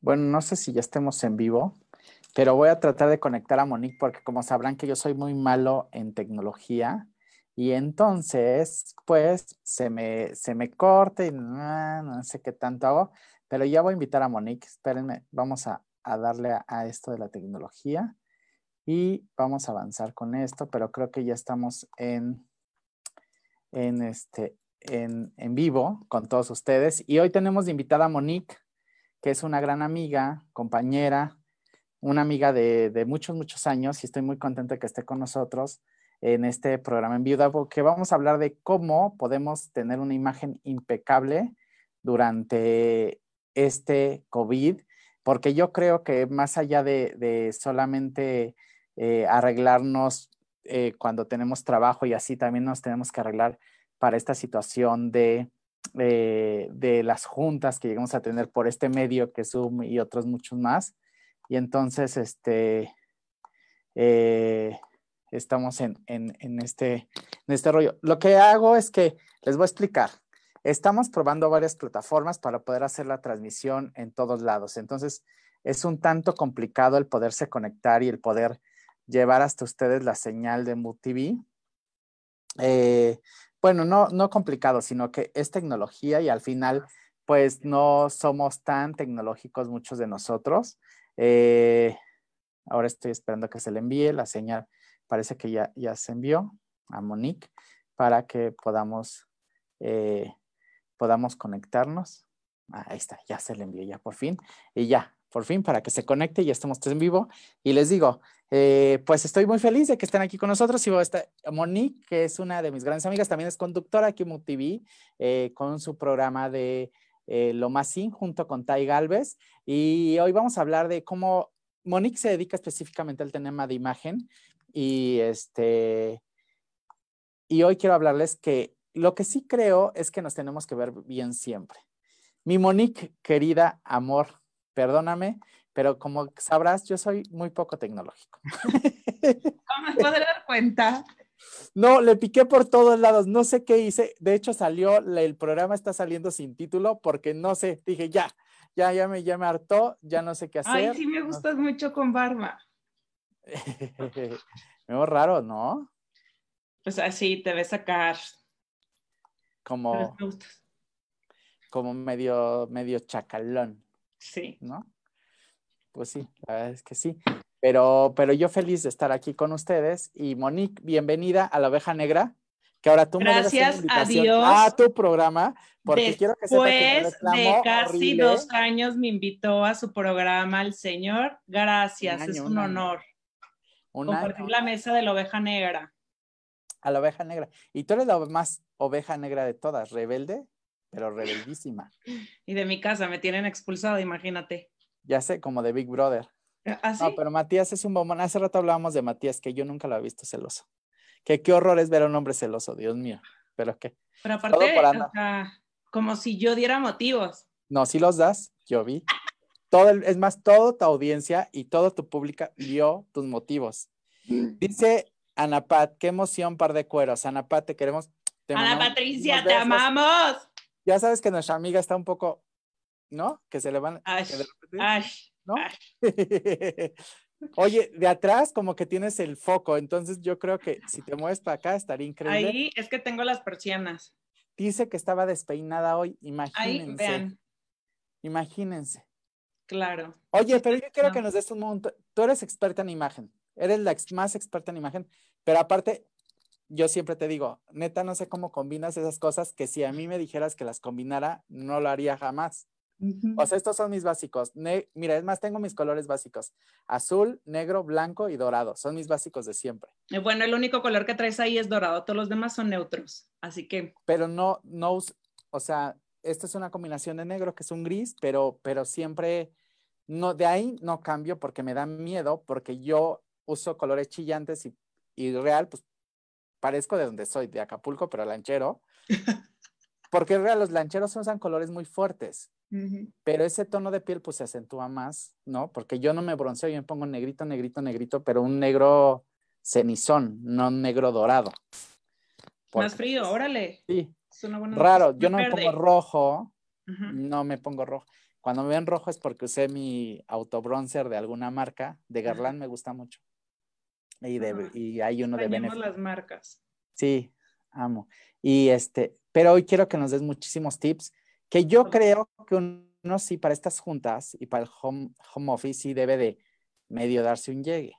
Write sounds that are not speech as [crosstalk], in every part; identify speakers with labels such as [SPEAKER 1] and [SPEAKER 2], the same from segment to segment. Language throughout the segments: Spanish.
[SPEAKER 1] Bueno, no sé si ya estemos en vivo, pero voy a tratar de conectar a Monique porque como sabrán que yo soy muy malo en tecnología y entonces pues se me, se me corta y no, sé qué tanto hago, pero ya voy a invitar a Monique. Espérenme, vamos a, darle a, esto de la tecnología y vamos a avanzar con esto, pero creo que ya estamos en, en, este, en, en vivo con todos ustedes y hoy tenemos de invitada a Monique que es una gran amiga, compañera, una amiga de, muchos, muchos años y estoy muy contenta que esté con nosotros en este programa en Viuda, porque vamos a hablar de cómo podemos tener una imagen impecable durante este COVID, porque yo creo que más allá de, solamente eh, arreglarnos eh, cuando tenemos trabajo y así, también nos tenemos que arreglar para esta situación de eh, de las juntas que llegamos a tener por este medio que Zoom y otros muchos más. Y entonces, este, eh, estamos en, este, en este rollo. Lo que hago es que les voy a explicar. Estamos probando varias plataformas para poder hacer la transmisión en todos lados. Entonces, es un tanto complicado el poderse conectar y el poder llevar hasta ustedes la señal de MUTV. Eh, bueno, no, no complicado, sino que es tecnología y al final, pues no somos tan tecnológicos muchos de nosotros. Eh, ahora estoy esperando que se le envíe la señal. Parece que ya, ya se envió a Monique para que podamos, eh, podamos conectarnos. Ah, ahí está, ya se le envió ya por fin. Y ya, por fin, para que se conecte, ya estamos en vivo. Y les digo, eh, pues estoy muy feliz de que estén aquí con nosotros. Y está Monique, que es una de mis grandes amigas, también es conductora aquí en MUTV, eh, con su programa de eh, Lo Más Sin, junto con Tai Galvez. Y hoy vamos a hablar de cómo Monique se dedica específicamente al tema de imagen. Y, este, y hoy quiero hablarles que lo que sí creo es que nos tenemos que ver bien siempre. Mi Monique, querida amor, perdóname, pero como sabrás, yo soy muy poco tecnológico. [laughs]
[SPEAKER 2] ¿Cómo me puedo dar cuenta?
[SPEAKER 1] No, le piqué por todos lados, no sé qué hice. De hecho, salió, el programa está saliendo sin título porque no sé, dije ya, ya, ya me, ya me hartó, ya no sé qué hacer.
[SPEAKER 2] Ay, sí me gustas mucho con barba. [laughs]
[SPEAKER 1] me veo raro, ¿no?
[SPEAKER 2] Pues así te ves sacar.
[SPEAKER 1] Como, como medio, medio chacalón.
[SPEAKER 2] Sí.
[SPEAKER 1] ¿No? Pues sí, la verdad es que sí. Pero, pero yo feliz de estar aquí con ustedes. Y Monique, bienvenida a la oveja negra. Que ahora tú
[SPEAKER 2] Gracias
[SPEAKER 1] me a
[SPEAKER 2] Dios.
[SPEAKER 1] a tu programa, porque quiero que sepa que
[SPEAKER 2] de casi dos años me invitó a su programa el señor. Gracias, es un, honor. Compartir la mesa de la oveja negra.
[SPEAKER 1] A la oveja negra. Y tú eres la más oveja negra de todas, rebelde, pero rebeldísima.
[SPEAKER 2] Y de mi casa me tienen expulsado, imagínate.
[SPEAKER 1] Ya sé, como de Big Brother.
[SPEAKER 2] ¿Ah,
[SPEAKER 1] no, pero Matías es un bombón. Hace rato hablábamos de Matías, que yo nunca lo he visto celoso. Que qué horror es ver a un hombre celoso, Dios mío. Pero qué.
[SPEAKER 2] Pero aparte, o como si yo diera motivos.
[SPEAKER 1] No, si los das, yo vi. Todo es más, toda tu audiencia y todo tu pública vio tus motivos. Dice Ana Pat, qué emoción, par de cueros. Ana Pat, te queremos.
[SPEAKER 2] Ana Patricia, te amamos.
[SPEAKER 1] Ya sabes que nuestra amiga está un poco ¿no? Que se le van.
[SPEAKER 2] Ay,
[SPEAKER 1] ¿no? [laughs] Oye, de atrás como que tienes el foco, entonces yo creo que si te mueves para acá estaría increíble.
[SPEAKER 2] Ahí es que tengo las persianas.
[SPEAKER 1] Dice que estaba despeinada hoy, imagínense. Ahí, vean. Imagínense.
[SPEAKER 2] Claro.
[SPEAKER 1] Oye, pero yo quiero que nos des un momento. Tú eres experta en imagen, eres la más experta en imagen, pero aparte, yo siempre te digo, neta, no sé cómo combinas esas cosas que si a mí me dijeras que las combinara, no lo haría jamás. O sea, estos son mis básicos. Mira, es más, tengo mis colores básicos. Azul, negro, blanco y dorado. Son mis básicos de siempre.
[SPEAKER 2] Eh, bueno, el único color que traes ahí es dorado. Todos los demás son neutros. Así que...
[SPEAKER 1] Pero no, no, o sea, esta es una combinación de negro que es un gris, pero, pero siempre, no, de ahí no cambio porque me da miedo, porque yo uso colores chillantes y, y real, pues parezco de donde soy, de Acapulco, pero lanchero. [laughs] Porque real, los lancheros usan colores muy fuertes. Pero ese tono de piel pues se acentúa más, ¿no? Porque yo no me bronceo, yo me pongo negrito, negrito, negrito, pero un negro cenizón, no un negro dorado.
[SPEAKER 2] más frío, órale.
[SPEAKER 1] Sí. Raro, yo no me pongo rojo, no me pongo rojo. Cuando me ven rojo es porque usé mi autobronzer de alguna marca. De Guerlain me gusta mucho. Y, de, y hay uno de
[SPEAKER 2] Benefit. las marcas.
[SPEAKER 1] Sí, amo. Y este, pero hoy quiero que nos des muchísimos tips que yo creo que uno sí para estas juntas y para el home, home office sí debe de medio darse un llegue.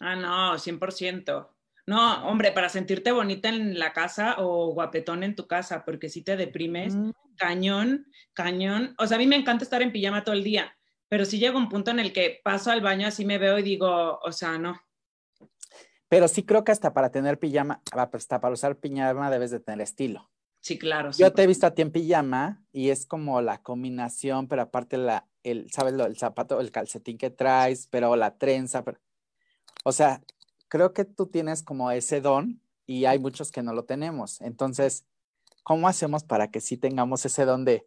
[SPEAKER 2] Ah, no, 100%. No, hombre, para sentirte bonita en la casa o guapetón en tu casa, porque si te deprimes, mm. cañón, cañón. O sea, a mí me encanta estar en pijama todo el día, pero si llega un punto en el que paso al baño, así me veo y digo, o sea, no.
[SPEAKER 1] Pero sí creo que hasta para tener pijama, hasta para usar pijama debes de tener estilo.
[SPEAKER 2] Sí, claro.
[SPEAKER 1] Yo te he visto a ti en pijama y es como la combinación, pero aparte la, el, ¿sabes? Lo, el zapato, el calcetín que traes, pero la trenza. o sea, creo que tú tienes como ese don y hay muchos que no lo tenemos. Entonces, ¿cómo hacemos para que sí tengamos ese don de,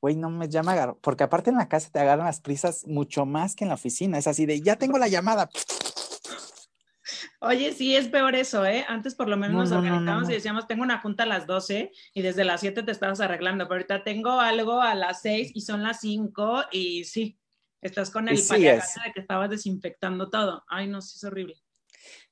[SPEAKER 1] güey, no me llama, porque aparte en la casa te agarran las prisas mucho más que en la oficina. Es así de, ya tengo la llamada.
[SPEAKER 2] Oye, sí, es peor eso, ¿eh? Antes por lo menos nos organizábamos y decíamos, tengo una junta a las 12 y desde las 7 te estabas arreglando, pero ahorita tengo algo a las 6 y son las 5 y sí, estás con el sí de que estabas desinfectando todo. Ay, no, sí, es horrible.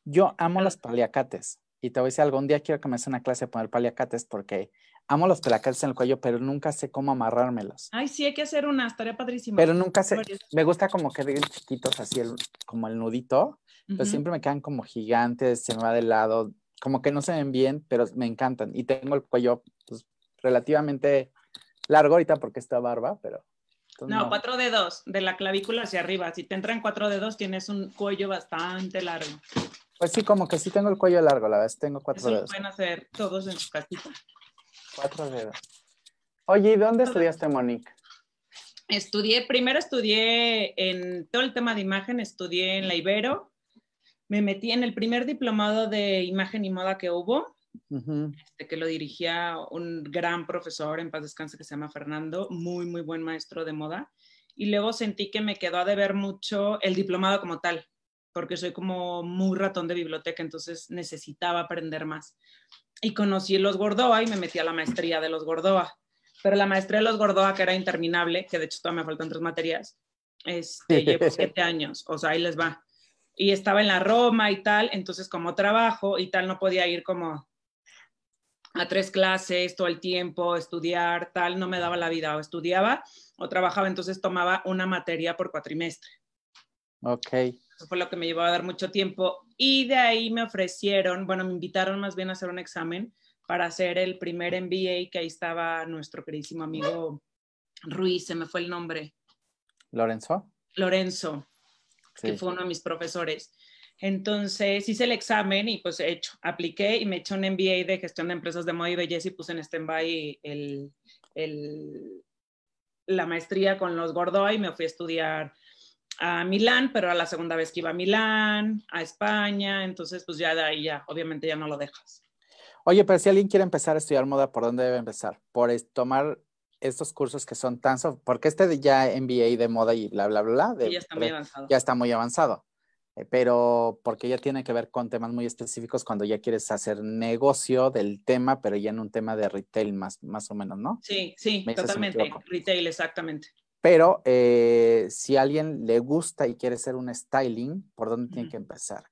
[SPEAKER 1] Yo amo los paliacates y te voy a decir, algún día quiero que me hagas una clase de poner paliacates porque amo los paliacates en el cuello, pero nunca sé cómo amarrármelos.
[SPEAKER 2] Ay, sí, hay que hacer una, estaría padrísimo.
[SPEAKER 1] Pero nunca sé, me gusta como que den chiquitos así, el, como el nudito pero siempre me quedan como gigantes, se me va de lado, como que no se ven bien, pero me encantan. Y tengo el cuello pues, relativamente largo ahorita porque está barba, pero...
[SPEAKER 2] No, cuatro dedos, de la clavícula hacia arriba. Si te entran cuatro dedos, tienes un cuello bastante largo.
[SPEAKER 1] Pues sí, como que sí tengo el cuello largo, la vez tengo cuatro Eso dedos.
[SPEAKER 2] pueden hacer todos en su casita.
[SPEAKER 1] Cuatro dedos. Oye, ¿y dónde estudiaste, Monique?
[SPEAKER 2] Estudié, primero estudié en todo el tema de imagen, estudié en la Ibero, me metí en el primer diplomado de imagen y moda que hubo, este, que lo dirigía un gran profesor en paz descanse que se llama Fernando, muy, muy buen maestro de moda. Y luego sentí que me quedó a deber mucho el diplomado como tal, porque soy como muy ratón de biblioteca, entonces necesitaba aprender más. Y conocí los Gordoa y me metí a la maestría de los Gordoa. Pero la maestría de los Gordoa, que era interminable, que de hecho todavía me faltan tres materias, este, [laughs] llevo siete años, o sea, ahí les va y estaba en la Roma y tal, entonces como trabajo y tal, no podía ir como a tres clases todo el tiempo, estudiar, tal, no me daba la vida, o estudiaba o trabajaba, entonces tomaba una materia por cuatrimestre.
[SPEAKER 1] Ok.
[SPEAKER 2] Eso fue lo que me llevó a dar mucho tiempo. Y de ahí me ofrecieron, bueno, me invitaron más bien a hacer un examen para hacer el primer MBA, que ahí estaba nuestro queridísimo amigo Ruiz, se me fue el nombre.
[SPEAKER 1] Lorenzo.
[SPEAKER 2] Lorenzo que fue uno de mis profesores. Entonces hice el examen y pues hecho, apliqué y me eché un MBA de gestión de empresas de moda y belleza y puse en stand-by el, el, la maestría con los Gordoa y me fui a estudiar a Milán, pero a la segunda vez que iba a Milán, a España, entonces pues ya de ahí ya, obviamente ya no lo dejas.
[SPEAKER 1] Oye, pero si alguien quiere empezar a estudiar moda, ¿por dónde debe empezar? ¿Por tomar estos cursos que son tan, porque este de ya MBA de moda y bla, bla, bla,
[SPEAKER 2] ya está muy avanzado.
[SPEAKER 1] Ya está muy avanzado. Eh, pero porque ya tiene que ver con temas muy específicos cuando ya quieres hacer negocio del tema, pero ya en un tema de retail más, más o menos, ¿no?
[SPEAKER 2] Sí, sí, totalmente. Retail, exactamente.
[SPEAKER 1] Pero eh, si a alguien le gusta y quiere ser un styling, ¿por dónde tiene que empezar?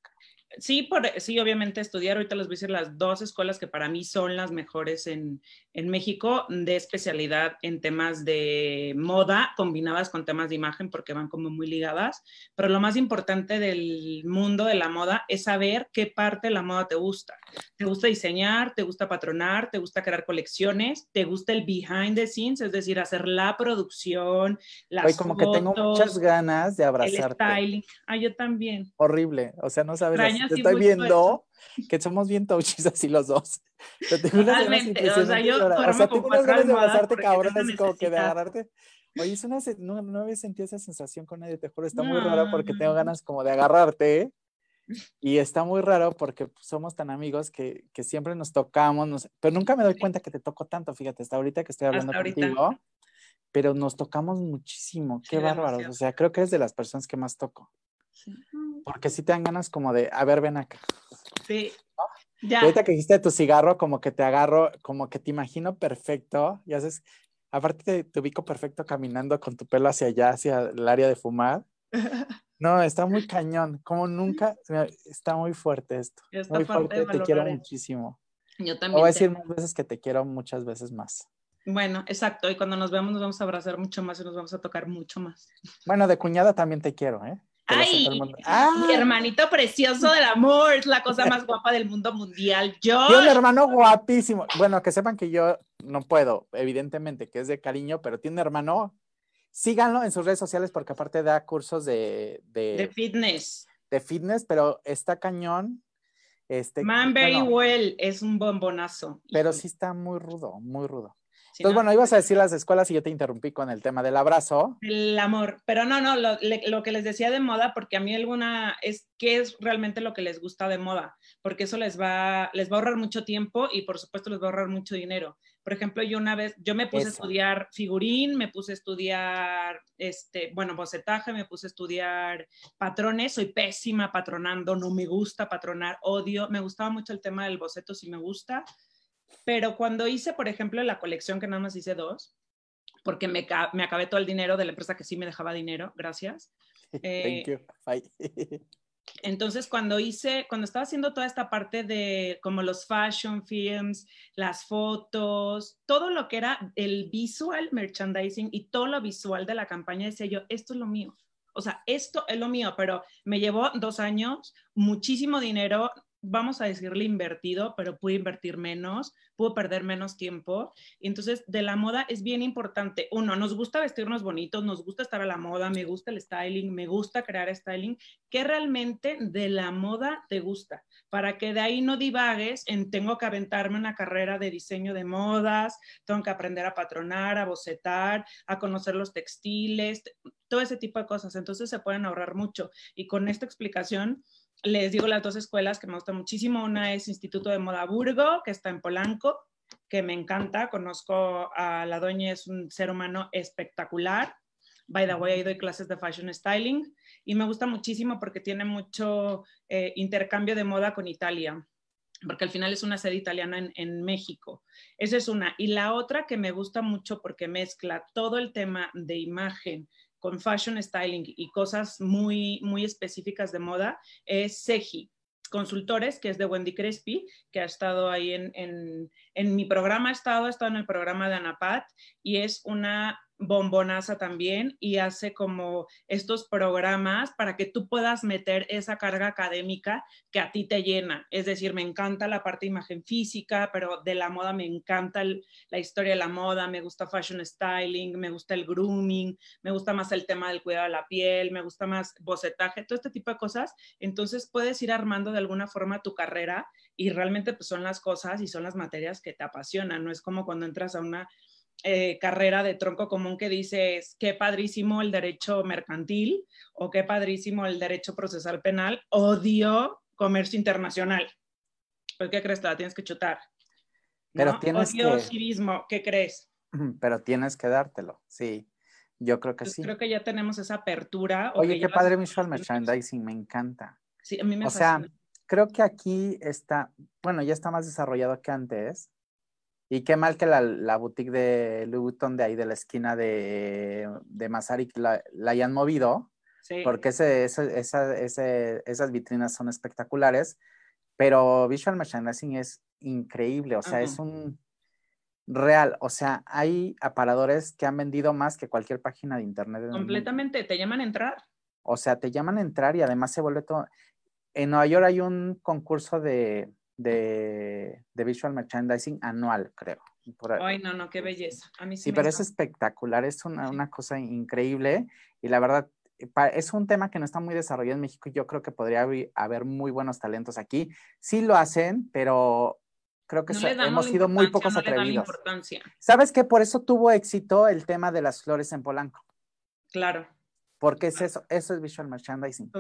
[SPEAKER 2] Sí, por, sí, obviamente estudiar, ahorita les voy a decir las dos escuelas que para mí son las mejores en, en, México de especialidad en temas de moda combinadas con temas de imagen porque van como muy ligadas, pero lo más importante del mundo de la moda es saber qué parte de la moda te gusta. ¿Te gusta diseñar? ¿Te gusta patronar? ¿Te gusta crear colecciones? ¿Te gusta el behind the scenes? Es decir, hacer la producción, las Oye,
[SPEAKER 1] como que tengo muchas ganas de abrazarte.
[SPEAKER 2] El styling. Ah, yo también.
[SPEAKER 1] Horrible, o sea, no sabes te estoy viendo [laughs] que somos bien touchies así los dos. [laughs]
[SPEAKER 2] Totalmente, o sea, yo
[SPEAKER 1] o sea, tengo unas ganas de abrazarte cabrón, así como que de agarrarte. Oye, es una, no, no había sentido esa sensación con nadie, te juro, está muy raro porque tengo ganas como de agarrarte. [laughs] Y está muy raro porque pues, somos tan amigos que, que siempre nos tocamos, pero nunca me doy cuenta que te toco tanto, fíjate, hasta ahorita que estoy hablando contigo, pero nos tocamos muchísimo, qué bárbaro, o sea, creo que eres de las personas que más toco. Sí. Porque si te dan ganas como de, a ver, ven acá.
[SPEAKER 2] Sí.
[SPEAKER 1] Ya. ahorita que dijiste tu cigarro, como que te agarro, como que te imagino perfecto y haces Aparte te, ubico perfecto caminando con tu pelo hacia allá, hacia el área de fumar. [laughs] No, está muy cañón, como nunca, está muy fuerte esto. muy fuerte, te quiero muchísimo.
[SPEAKER 2] Yo también.
[SPEAKER 1] Voy a decir más veces que te quiero muchas veces más.
[SPEAKER 2] Bueno, exacto, y cuando nos vemos nos vamos a abrazar mucho más y nos vamos a tocar mucho más.
[SPEAKER 1] Bueno, de cuñada también te quiero, ¿eh?
[SPEAKER 2] Ay, mi ¡Ah! hermanito precioso del amor, es la cosa más guapa del mundo mundial. Yo.
[SPEAKER 1] Tiene un hermano guapísimo. Bueno, que sepan que yo no puedo, evidentemente, que es de cariño, pero tiene un hermano. Síganlo en sus redes sociales porque aparte da cursos de.
[SPEAKER 2] De, fitness.
[SPEAKER 1] De fitness, pero está cañón. Este,
[SPEAKER 2] Man very well, es un bombonazo.
[SPEAKER 1] Pero sí está muy rudo, muy rudo. Entonces, bueno, ibas a decir las escuelas y yo te interrumpí con el tema del abrazo.
[SPEAKER 2] El amor, pero no, no, lo, lo, que les decía de moda, porque a mí alguna es qué es realmente lo que les gusta de moda, porque eso les va, les va a ahorrar mucho tiempo y por supuesto les va a ahorrar mucho dinero. Por ejemplo, yo una vez, yo me puse a estudiar figurín, me puse a estudiar, este, bueno, bocetaje, me puse a estudiar patrones, soy pésima patronando, no me gusta patronar, odio, me gustaba mucho el tema del boceto, sí me gusta, pero cuando hice, por ejemplo, la colección, que nada más hice dos, porque me, me acabé todo el dinero de la empresa que sí me dejaba dinero, gracias. [laughs]
[SPEAKER 1] Thank eh, you. [laughs]
[SPEAKER 2] Entonces, cuando hice, cuando estaba haciendo toda esta parte de como los fashion films, las fotos, todo lo que era el visual merchandising y todo lo visual de la campaña, decía yo, esto es lo mío. O sea, esto es lo mío, pero me llevó dos años, muchísimo dinero, vamos a decirle invertido, pero pude invertir menos, pude perder menos tiempo. Entonces, de la moda es bien importante. Uno, nos gusta vestirnos bonitos, nos gusta estar a la moda, me gusta el styling, me gusta crear styling. ¿Qué realmente de la moda te gusta? Para que de ahí no divagues en tengo que aventarme una carrera de diseño de modas, tengo que aprender a patronar, a bocetar, a conocer los textiles, todo ese tipo de cosas. Entonces se pueden ahorrar mucho. Y con esta explicación, les digo las dos escuelas que me gustan muchísimo. Una es Instituto de Moda Burgo, que está en Polanco, que me encanta. Conozco a la doña, es un ser humano espectacular. By the way, doy clases de fashion styling y me gusta muchísimo porque tiene mucho eh, intercambio de moda con Italia, porque al final es una sede italiana en, en México. Esa es una. Y la otra que me gusta mucho porque mezcla todo el tema de imagen, con fashion styling y cosas muy, muy específicas de moda es Seji Consultores, que es de Wendy Crespi, que ha estado ahí en, en, mi programa, ha estado, ha estado en el programa de Anapat y es una bombonaza también y hace como estos programas para que tú puedas meter esa carga académica que a ti te llena. Es decir, me encanta la parte de imagen física, pero de la moda me encanta la historia de la moda, me gusta fashion styling, me gusta el grooming, me gusta más el tema del cuidado de la piel, me gusta más bocetaje, todo este tipo de cosas. Entonces puedes ir armando de alguna forma tu carrera y realmente pues, son las cosas y son las materias que te apasionan. No es como cuando entras a una eh, carrera de tronco común que dices, qué padrísimo el derecho mercantil o qué padrísimo el derecho procesal penal, odio comercio internacional. Pues, ¿qué crees? Te tienes que chutar.
[SPEAKER 1] Pero tienes
[SPEAKER 2] odio civismo, ¿qué crees?
[SPEAKER 1] Pero tienes que dártelo, sí. Yo creo que sí.
[SPEAKER 2] Creo que ya tenemos esa apertura.
[SPEAKER 1] Oye, qué padre visual merchandising, me encanta.
[SPEAKER 2] Sí, a mí me
[SPEAKER 1] O sea, creo que aquí está, bueno, ya está más desarrollado que antes, y qué mal que la, boutique de Louis Vuitton de ahí de la esquina de, de Masaryk la, hayan movido, porque ese, esas vitrinas son espectaculares, pero Visual Merchandising es increíble, o sea, es un real, o sea, hay aparadores que han vendido más que cualquier página de internet.
[SPEAKER 2] Completamente, te llaman a entrar.
[SPEAKER 1] O sea, te llaman a entrar y además se vuelve todo. En Nueva York hay un concurso de, de, Visual Merchandising anual, creo.
[SPEAKER 2] Ay, no, no, qué belleza. A mí sí,
[SPEAKER 1] sí pero es espectacular, es una, cosa increíble y la verdad es un tema que no está muy desarrollado en México y yo creo que podría haber muy buenos talentos aquí. Sí lo hacen, pero creo que hemos sido muy pocos atrevidos. ¿Sabes que por eso tuvo éxito el tema de las flores en Polanco?
[SPEAKER 2] Claro.
[SPEAKER 1] Porque es eso, eso es visual merchandising.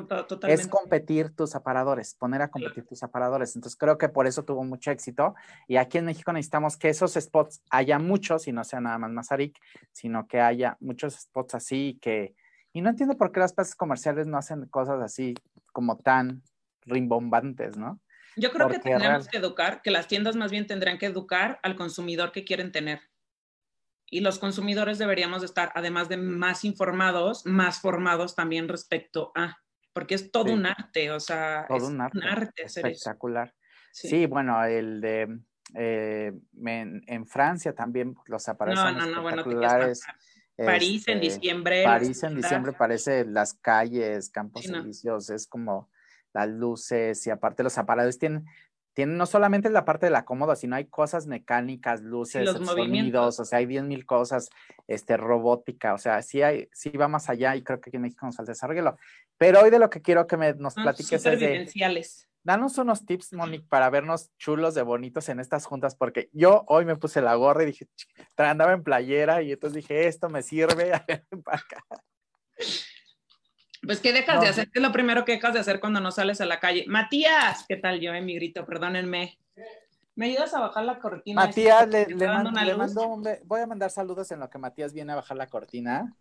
[SPEAKER 1] Es competir tus aparadores, poner a competir tus aparadores. Entonces creo que por eso tuvo mucho éxito. Y aquí en México necesitamos que esos spots haya muchos, y no sea nada más Mazarik, sino que haya muchos spots así que... Y no entiendo por qué las plazas comerciales no hacen cosas así como tan rimbombantes, ¿no?
[SPEAKER 2] Yo creo que tendríamos que educar, que las tiendas más bien tendrán que educar al consumidor que quieren tener y los consumidores deberíamos estar, además de más informados, más formados también respecto a, porque es todo un arte, o sea,
[SPEAKER 1] todo
[SPEAKER 2] es
[SPEAKER 1] un arte, espectacular. Sí. bueno, el de eh, en, Francia también los aparatos no, no, no, espectaculares.
[SPEAKER 2] Bueno, París en este, diciembre.
[SPEAKER 1] París en diciembre parece las calles, campos elíseos, es como las luces y aparte los aparatos tienen tienen no solamente la parte de la cómoda, sino hay cosas mecánicas, luces, sonidos, o sea, hay 10 mil cosas, este, robótica, o sea, sí hay, sí va más allá y creo que aquí en México nos falta desarrollarlo. Pero hoy de lo que quiero que me, nos platiques es de... Danos unos tips, Monique, para vernos chulos de bonitos en estas juntas, porque yo hoy me puse la gorra y dije, andaba en playera y entonces dije, esto me sirve, [laughs] para acá.
[SPEAKER 2] Pues, ¿qué dejas de hacer? ¿Qué es lo primero que dejas de hacer cuando no sales a la calle? Matías, ¿qué tal yo, en mi grito? Perdónenme. ¿Me ayudas a bajar la cortina?
[SPEAKER 1] Matías, le, mando, voy a mandar saludos en lo que Matías viene a bajar la cortina.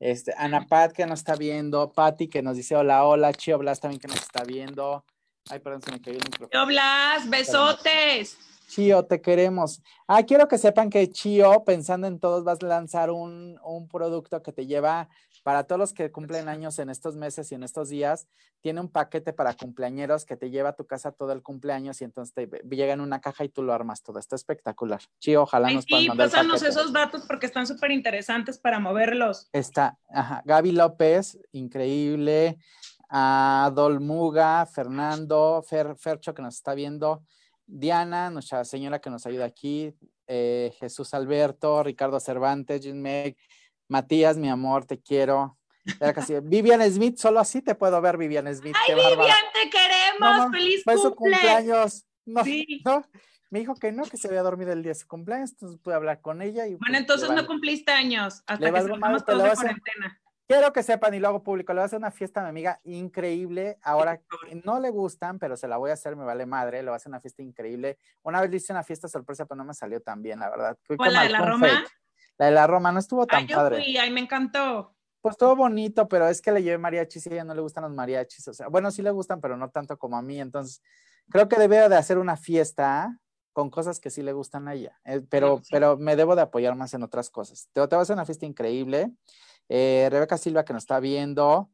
[SPEAKER 1] Este, Ana Pat que nos está viendo, Patti que nos dice hola, hola, Chio Blas también que nos está viendo. Ay, perdón, se me cayó el micrófono.
[SPEAKER 2] Chio Blas, besotes.
[SPEAKER 1] Chio, te queremos. Ah, quiero que sepan que Chio, pensando en todos, vas a lanzar un, un producto que te lleva para todos los que cumplen años en estos meses y en estos días, tiene un paquete para cumpleañeros que te lleva a tu casa todo el cumpleaños y entonces te llega en una caja y tú lo armas todo. Está espectacular. Sí, ojalá nos puedan mandar
[SPEAKER 2] pásanos esos datos porque están súper interesantes para moverlos.
[SPEAKER 1] Está, ajá, Gaby López, increíble. Adolmuga, Fernando, Fer, Fercho que nos está viendo, Diana, nuestra señora que nos ayuda aquí, eh, Jesús Alberto, Ricardo Cervantes, Jim Meg, Matías, mi amor, te quiero. Vivian Smith, solo así te puedo ver, Vivian Smith.
[SPEAKER 2] ¡Ay, Vivian, te queremos! ¡Feliz cumpleaños!
[SPEAKER 1] No, no, me dijo que no, que se había dormido el día de su cumpleaños, entonces pude hablar con ella. Y,
[SPEAKER 2] bueno, pues, entonces no cumpliste años, hasta que salgamos todos de cuarentena.
[SPEAKER 1] Quiero que sepan y lo hago público, le voy a hacer una fiesta a mi amiga increíble. Ahora no le gustan, pero se la voy a hacer, me vale madre. Le voy a hacer una fiesta increíble. Una vez le hice una fiesta sorpresa, pero no me salió tan bien, la verdad.
[SPEAKER 2] ¿Cuál, la de la Roma?
[SPEAKER 1] La de la Roma no estuvo tan
[SPEAKER 2] ay, yo
[SPEAKER 1] padre.
[SPEAKER 2] Fui, ay, me encantó.
[SPEAKER 1] Pues estuvo bonito, pero es que le llevé mariachis y a ella no le gustan los mariachis. O sea, bueno, sí le gustan, pero no tanto como a mí. Entonces, creo que debe de hacer una fiesta con cosas que sí le gustan a ella. Eh, pero, pero me debo de apoyar más en otras cosas. Te, te voy a hacer una fiesta increíble. Eh, Rebeca Silva, que nos está viendo,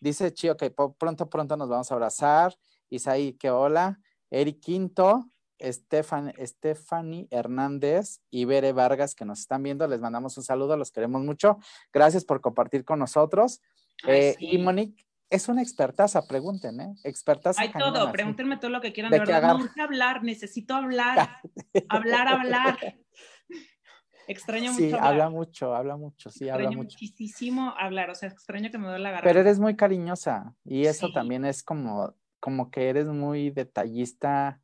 [SPEAKER 1] dice Chío que pronto, pronto nos vamos a abrazar. Isaí, que hola. Eric Quinto, Estefan, Stephanie Hernández y Bere Vargas que nos están viendo. Les mandamos un saludo, los queremos mucho. Gracias por compartir con nosotros. Eh, y Monique es una expertaza, pregunten, ¿eh? Expertaza.
[SPEAKER 2] Hay todo, pregúntenme todo lo que quieran. De, verdad, no hablar, necesito hablar, [laughs] hablar, hablar. Extraño mucho.
[SPEAKER 1] Sí, habla mucho, habla mucho, sí, habla mucho.
[SPEAKER 2] muchísimo hablar, o sea, extraño que me duele la garganta.
[SPEAKER 1] Pero eres muy cariñosa y eso también es como, como que eres muy detallista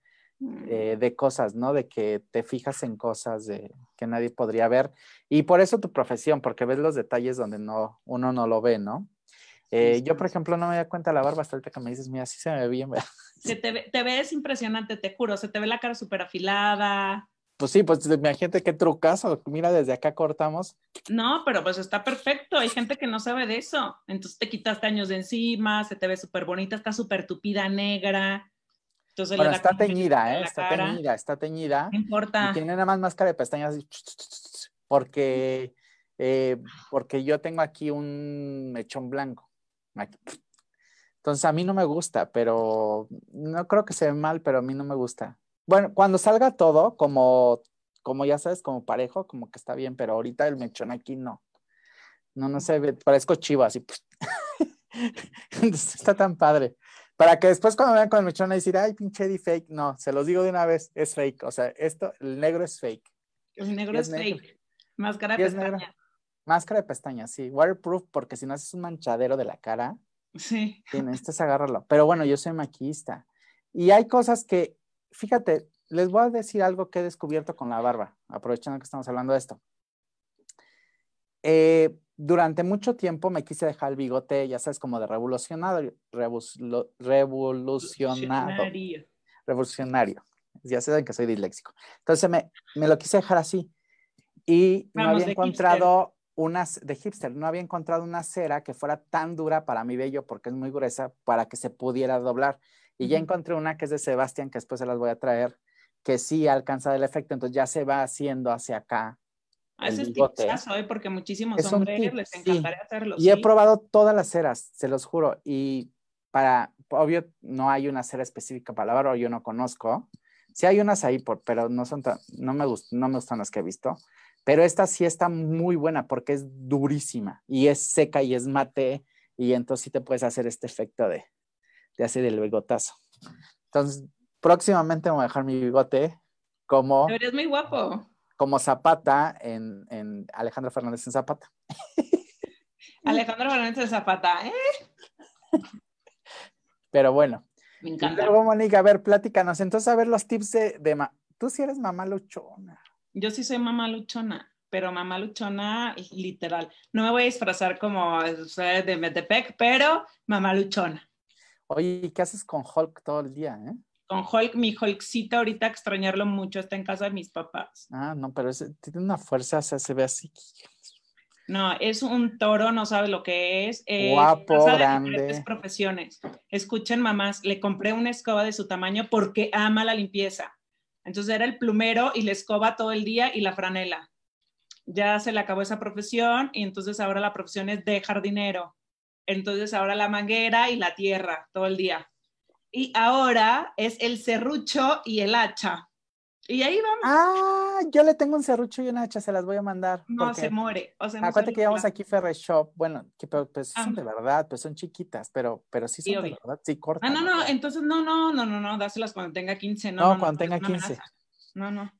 [SPEAKER 1] eh, de cosas, ¿no? De que te fijas en cosas de, que nadie podría ver. Y por eso tu profesión, porque ves los detalles donde no, uno no lo ve, ¿no? Eh, yo, por ejemplo, no me da cuenta la barba hasta ahorita que me dices, mira, sí se me ve bien. [laughs]
[SPEAKER 2] Se te, te ves impresionante, te juro, se te ve la cara súper afilada.
[SPEAKER 1] Pues sí, pues imagínate qué trucazo, mira, desde acá cortamos.
[SPEAKER 2] No, pero pues está perfecto, hay gente que no sabe de eso. Entonces te quitaste años de encima, se te ve súper bonita, está súper tupida negra.
[SPEAKER 1] Entonces, bueno, está teñida, ¿eh? Está teñida, está teñida.
[SPEAKER 2] No importa.
[SPEAKER 1] Y tiene nada más máscara de pestañas porque, eh, porque yo tengo aquí un mechón blanco. Entonces a mí no me gusta, pero no creo que se ve mal, pero a mí no me gusta. Bueno, cuando salga todo, como, como ya sabes, como parejo, como que está bien, pero ahorita el mechón aquí no. No, no sé, parezco chivo así. [laughs] está tan padre. Para que después cuando vean con el mechón a decir, ay, pinche Eddie fake. No, se los digo de una vez, es fake. O sea, esto, el negro es fake.
[SPEAKER 2] El negro es, fake. Máscara de pestaña.
[SPEAKER 1] Máscara de pestaña, sí. Waterproof, porque si no haces un manchadero de la cara.
[SPEAKER 2] Sí.
[SPEAKER 1] Tienes que agarrarlo. Pero bueno, yo soy maquillista. Y hay cosas que, fíjate, les voy a decir algo que he descubierto con la barba, aprovechando que estamos hablando de esto. Eh, durante mucho tiempo me quise dejar el bigote, ya sabes, como de revolucionario, revolucionado, revolucionario. Ya saben que soy disléxico. Entonces me, me lo quise dejar así. Y no había encontrado unas de hipster, no había encontrado una cera que fuera tan dura para mi vello porque es muy gruesa para que se pudiera doblar. Y ya encontré una que es de Sebastián, que después se las voy a traer, que sí alcanza el efecto, entonces ya se va haciendo hacia acá
[SPEAKER 2] Es tipazo, ¿eh? porque muchísimos hombres les encantaría hacerlo.
[SPEAKER 1] Y he probado todas las ceras, se los juro. Y para, obvio, no hay una cera específica para lavar o yo no conozco. Sí hay unas ahí, por, pero no son tan, no me, gustan, no me gustan las que he visto. Pero esta sí está muy buena porque es durísima y es seca y es mate y entonces sí te puedes hacer este efecto de, de hacer el bigotazo. Entonces, próximamente voy a dejar mi bigote como...
[SPEAKER 2] Eres muy guapo.
[SPEAKER 1] Como Zapata en, en Alejandro Fernández en Zapata. [laughs]
[SPEAKER 2] Alejandro Fernández en Zapata, ¿eh?
[SPEAKER 1] Pero bueno.
[SPEAKER 2] Me encanta.
[SPEAKER 1] luego, Mónica, a ver, pláticanos. Entonces, a ver los tips de... de Tú sí eres mamá luchona.
[SPEAKER 2] Yo sí soy mamá luchona, pero mamá luchona literal. No me voy a disfrazar como de Metepec, pero mamá luchona.
[SPEAKER 1] Oye, ¿qué haces con Hulk todo el día, eh?
[SPEAKER 2] Con Hulk, mi Hulkcita ahorita extrañarlo mucho, está en casa de mis papás.
[SPEAKER 1] Ah, no, pero tiene una fuerza, o sea, se ve así.
[SPEAKER 2] No, es un toro, no sabe lo que es.
[SPEAKER 1] Eh, Guapo, grande.
[SPEAKER 2] profesiones. Escuchen, mamás, le compré una escoba de su tamaño porque ama la limpieza. Entonces era el plumero y la escoba todo el día y la franela. Ya se le acabó esa profesión y entonces ahora la profesión es de jardinero. Entonces ahora la manguera y la tierra todo el día. Y ahora es el serrucho y el hacha. Y ahí vamos.
[SPEAKER 1] Ah, yo le tengo un serrucho y una hacha, se las voy a mandar.
[SPEAKER 2] No, se muere. O
[SPEAKER 1] acuérdate que llevamos aquí Ferre Shop. Bueno, que pues son de verdad, pues son chiquitas, pero, pero sí son de verdad, sí cortan.
[SPEAKER 2] Ah, no, no, entonces no, no, no, no, no, dáselas cuando tenga 15. No,
[SPEAKER 1] no, cuando tenga 15.
[SPEAKER 2] No, no.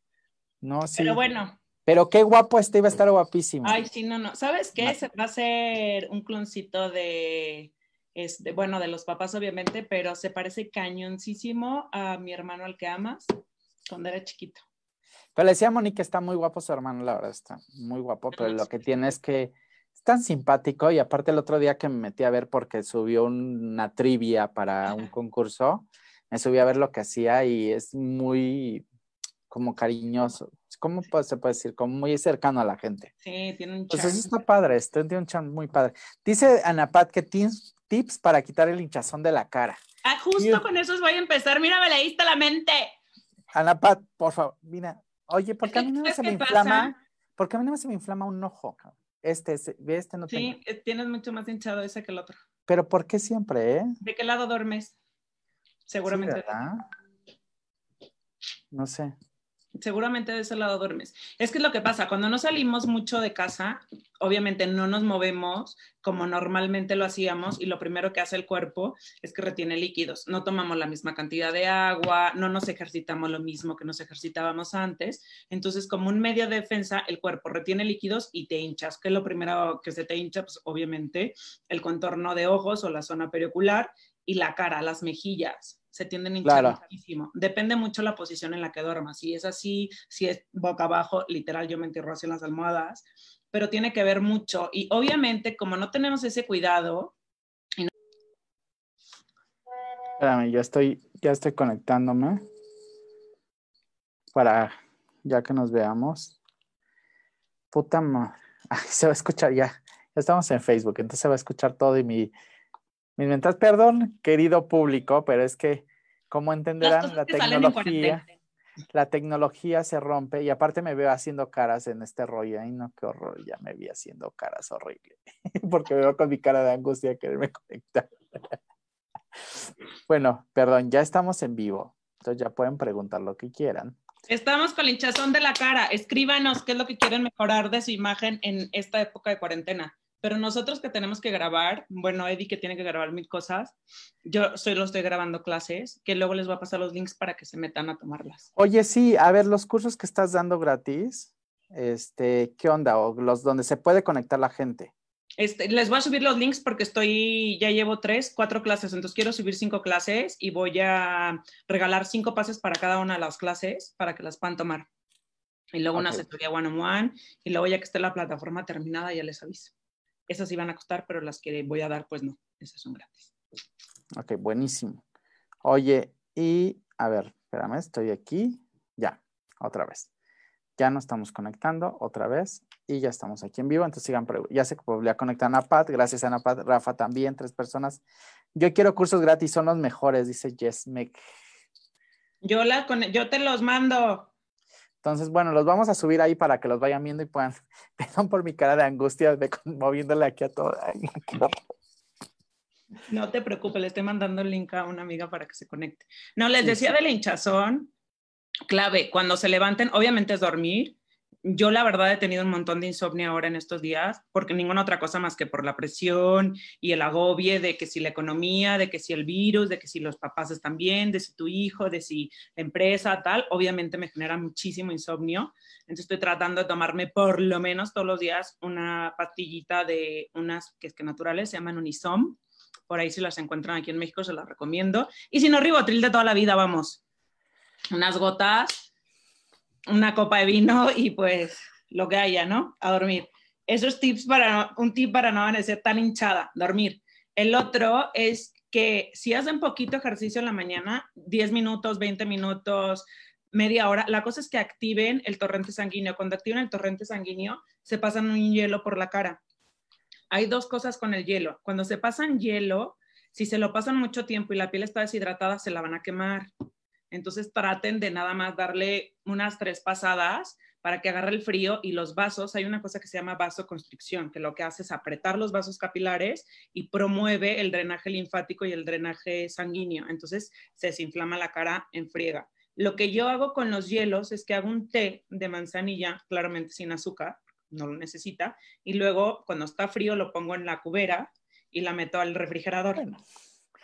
[SPEAKER 1] No, sí.
[SPEAKER 2] Pero bueno.
[SPEAKER 1] Pero qué guapo este, iba a estar guapísimo.
[SPEAKER 2] Ay, sí, no, no. ¿Sabes qué? Se va a hacer un cloncito de, este, bueno, de los papás obviamente, pero se parece cañoncísimo a mi hermano al que amas cuando era chiquito.
[SPEAKER 1] Pero le decía a Monique, está muy guapo su hermano, la verdad, está muy guapo, pero lo que tiene es que es tan simpático y aparte el otro día que me metí a ver porque subió una trivia para un concurso, me subí a ver lo que hacía y es muy como cariñoso. ¿Cómo se puede decir? Como muy cercano a la gente.
[SPEAKER 2] Sí, tiene un
[SPEAKER 1] chat. Pues eso está padre, tiene un chat muy padre. Dice Anapat que tienes tips para quitar el hinchazón de la cara.
[SPEAKER 2] Ah, justo con eso voy a empezar. Mira, me leíste la mente.
[SPEAKER 1] Anapat, por favor, mira. Oye, ¿por qué a mí no se me inflama? ¿Por qué a mí no se me inflama un ojo? Este, este no
[SPEAKER 2] Sí, eh, tienes mucho más hinchado ese que el otro.
[SPEAKER 1] Pero ¿por qué siempre, eh?
[SPEAKER 2] ¿De qué lado duermes? Seguramente.
[SPEAKER 1] no sé
[SPEAKER 2] seguramente de ese lado duermes. Es que es lo que pasa, cuando no salimos mucho de casa, obviamente no nos movemos como normalmente lo hacíamos y lo primero que hace el cuerpo es que retiene líquidos. No tomamos la misma cantidad de agua, no nos ejercitamos lo mismo que nos ejercitábamos antes. Entonces, como un medio de defensa, el cuerpo retiene líquidos y te hinchas. ¿Qué es lo primero que se te hincha? Pues obviamente el contorno de ojos o la zona periocular y la cara, las mejillas se tienden a hinchar muchísimo. Depende mucho la posición en la que duermas. Si es así, si es boca abajo, literal, yo me entierro así en las almohadas, pero tiene que ver mucho. Y obviamente, como no tenemos ese cuidado...
[SPEAKER 1] Espérame, ya estoy, ya estoy conectándome para ya que nos veamos. Puta madre. [laughs] se va a escuchar ya. Ya estamos en Facebook, entonces se va a escuchar todo y mi, mis perdón, querido público, pero es que, como entenderán, la tecnología, la tecnología se rompe y aparte me veo haciendo caras en este rollo. Ay, no, qué horror, ya me vi haciendo caras horrible, [laughs] porque veo con mi cara de angustia quererme conectar. bueno, perdón, ya estamos en vivo, entonces ya pueden preguntar lo que quieran.
[SPEAKER 2] Estamos con el hinchazón de la cara. Escríbanos qué es lo que quieren mejorar de su imagen en esta época de cuarentena pero nosotros que tenemos que grabar, bueno, Eddie que tiene que grabar mil cosas, yo soy lo estoy grabando clases, que luego les voy a pasar los links para que se metan a tomarlas.
[SPEAKER 1] Oye, sí, a ver, los cursos que estás dando gratis, este, ¿qué onda? O los donde se puede conectar la gente.
[SPEAKER 2] Este, les voy a subir los links porque estoy, ya llevo tres, cuatro clases, entonces quiero subir cinco clases y voy a regalar cinco pases para cada una de las clases para que las puedan tomar. Y luego una asesoría one on one y luego ya que esté la plataforma terminada ya les aviso. Esas iban a costar, pero las que voy a dar, pues no, esas son gratis.
[SPEAKER 1] Ok, buenísimo. Oye, y a ver, espérame, estoy aquí. Ya, otra vez. Ya nos estamos conectando otra vez y ya estamos aquí en vivo. Entonces sigan, ya se volvió a conectar a Pat. Gracias a Pat, Rafa también, tres personas. Yo quiero cursos gratis, son los mejores, dice Jess
[SPEAKER 2] Yo, la, yo te los mando.
[SPEAKER 1] Entonces, bueno, los vamos a subir ahí para que los vayan viendo y puedan. [laughs] Perdón por mi cara de angustia de moviéndole aquí a todo.
[SPEAKER 2] no te preocupes, le estoy mandando el link a una amiga para que se conecte. No, les decía de la hinchazón, clave, cuando se levanten, obviamente es dormir, yo la verdad he tenido un montón de insomnio ahora en estos días, porque ninguna otra cosa más que por la presión y el agobie de que si la economía, de que si el virus, de que si los papás están bien, de si tu hijo, de si la empresa, tal, obviamente me genera muchísimo insomnio. Entonces estoy tratando de tomarme por lo menos todos los días una pastillita de unas que es que naturales, se llaman Unisom. Por ahí si las encuentran aquí en México se las recomiendo. Y si no, Ribotril de toda la vida, vamos. Unas gotas una copa de vino y pues lo que haya, ¿no? A dormir. Esos tips para, un tip para no amanecer tan hinchada, dormir. El otro es que si hacen poquito ejercicio en la mañana, 10 minutos, 20 minutos, media hora, la cosa es que activen el torrente sanguíneo. Cuando activen el torrente sanguíneo, se pasan un hielo por la cara. Hay dos cosas con el hielo. Cuando se pasan hielo, si se lo pasan mucho tiempo y la piel está deshidratada, se la van a quemar. Entonces traten de nada más darle unas tres pasadas para que agarre el frío y los vasos, hay una cosa que se llama vasoconstricción, que lo que hace es apretar los vasos capilares y promueve el drenaje linfático y el drenaje sanguíneo. Entonces se desinflama la cara en friega. Lo que yo hago con los hielos es que hago un té de manzanilla, claramente sin azúcar, no lo necesita, y luego cuando está frío lo pongo en la cubera y la meto al refrigerador.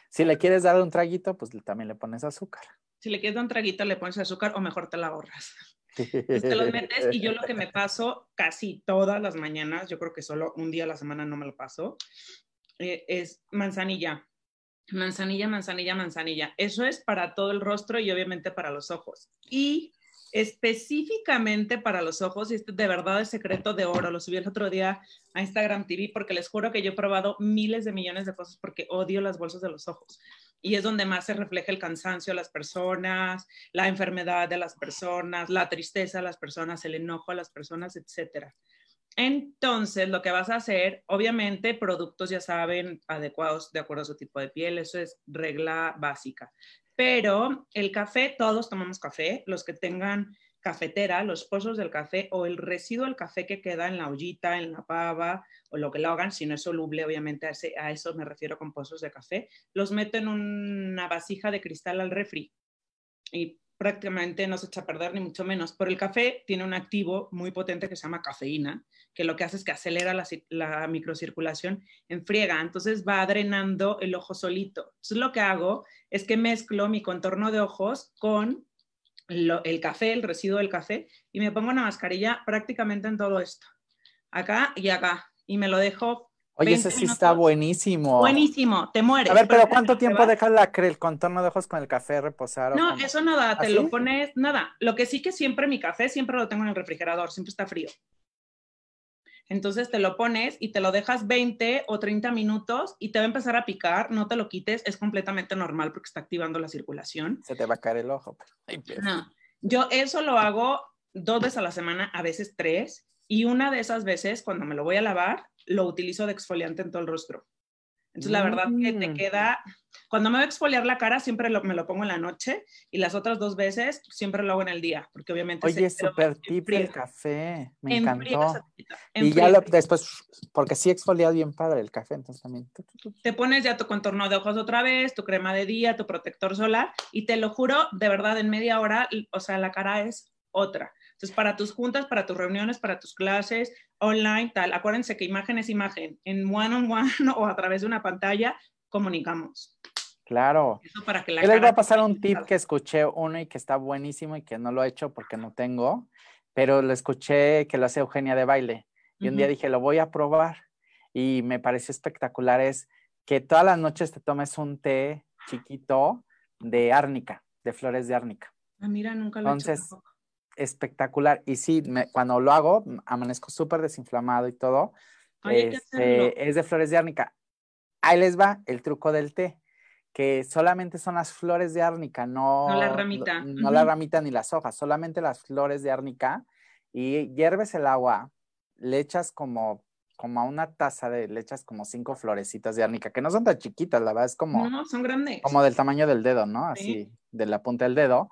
[SPEAKER 1] si le quieres dar un traguito, pues también le pones azúcar
[SPEAKER 2] si le quieres dar un traguito, le pones azúcar o mejor te la ahorras. te los metes y yo lo que me paso casi todas las mañanas, yo creo que solo un día a la semana no me lo paso, eh, es manzanilla. Manzanilla, manzanilla, manzanilla. Eso es para todo el rostro y obviamente para los ojos. Y específicamente para los ojos, y este de verdad es secreto de oro, lo subí el otro día a Instagram TV porque les juro que yo he probado miles de millones de cosas porque odio las bolsas de los ojos y es donde más se refleja el cansancio de las personas, la enfermedad de las personas, la tristeza de las personas, el enojo a las personas, etcétera. Entonces, lo que vas a hacer, obviamente, productos ya saben adecuados de acuerdo a su tipo de piel, eso es regla básica. Pero el café, todos tomamos café, los que tengan cafetera, los pozos del café o el residuo del café que queda en la ollita, en la pava o lo que lo hagan, si no es soluble, obviamente a, a eso me refiero con pozos de café, los meto en una vasija de cristal al refri y prácticamente no se echa a perder ni mucho menos. Pero el café tiene un activo muy potente que se llama cafeína, que lo que hace es que acelera la, la microcirculación en friega, entonces va drenando el ojo solito. Entonces lo que hago es que mezclo mi contorno de ojos con el café, el residuo del café, y me pongo una mascarilla prácticamente en todo esto, acá y acá, y me lo dejo.
[SPEAKER 1] Oye, ese sí está buenísimo.
[SPEAKER 2] Buenísimo, te mueres.
[SPEAKER 1] A ver, pero ¿cuánto tiempo dejas la, el contorno de ojos con el café reposar?
[SPEAKER 2] No, eso nada, te lo pones, nada. Lo que sí que siempre mi café, siempre lo tengo en el refrigerador, siempre está frío. Entonces te lo pones y te lo dejas 20 o 30 minutos y te va a empezar a picar, no te lo quites, es completamente normal porque está activando la circulación.
[SPEAKER 1] Se te va a caer el ojo.
[SPEAKER 2] no, yo eso lo hago dos veces a la semana, a veces tres, y una de esas veces cuando me lo voy a lavar, lo utilizo de exfoliante en todo el rostro. Entonces, la verdad que te mm. queda, cuando me voy a exfoliar la cara, siempre me lo pongo en la noche y las otras dos veces siempre lo hago en el día, porque obviamente...
[SPEAKER 1] Oye, súper tip el café, me encantó. Y ya después, porque sí exfolia bien padre el café, entonces también...
[SPEAKER 2] Te pones ya tu contorno de ojos otra vez, tu crema de día, tu protector solar y te lo juro, de verdad, en media hora, o sea, la cara es otra. Entonces, para tus juntas, para tus reuniones, para tus clases, online, tal, acuérdense que imagen es imagen. En one on one [laughs] o a través de una pantalla, comunicamos.
[SPEAKER 1] Claro. Eso para que la Yo les voy a pasar un tip que escuché uno y que está buenísimo y que no lo he hecho porque no tengo, pero lo escuché que lo hace Eugenia de baile. Y un día dije, lo voy a probar. Y me pareció espectacular. Es que todas las noches te tomes un té chiquito de árnica, de flores de árnica.
[SPEAKER 2] Ah, mira, nunca lo he hecho
[SPEAKER 1] espectacular. Y sí, cuando lo hago, amanezco súper desinflamado y todo. Este, es de flores de árnica. Ahí les va el truco del té, que solamente son las flores de árnica, no,
[SPEAKER 2] no la ramita.
[SPEAKER 1] No, la ramita ni las hojas, solamente las flores de árnica. Y hierves el agua, le echas como como a una taza de le echas como cinco florecitas de árnica, que no son tan chiquitas, la verdad es como...
[SPEAKER 2] son grandes.
[SPEAKER 1] Como del tamaño del dedo, ¿no? Así, de la punta del dedo.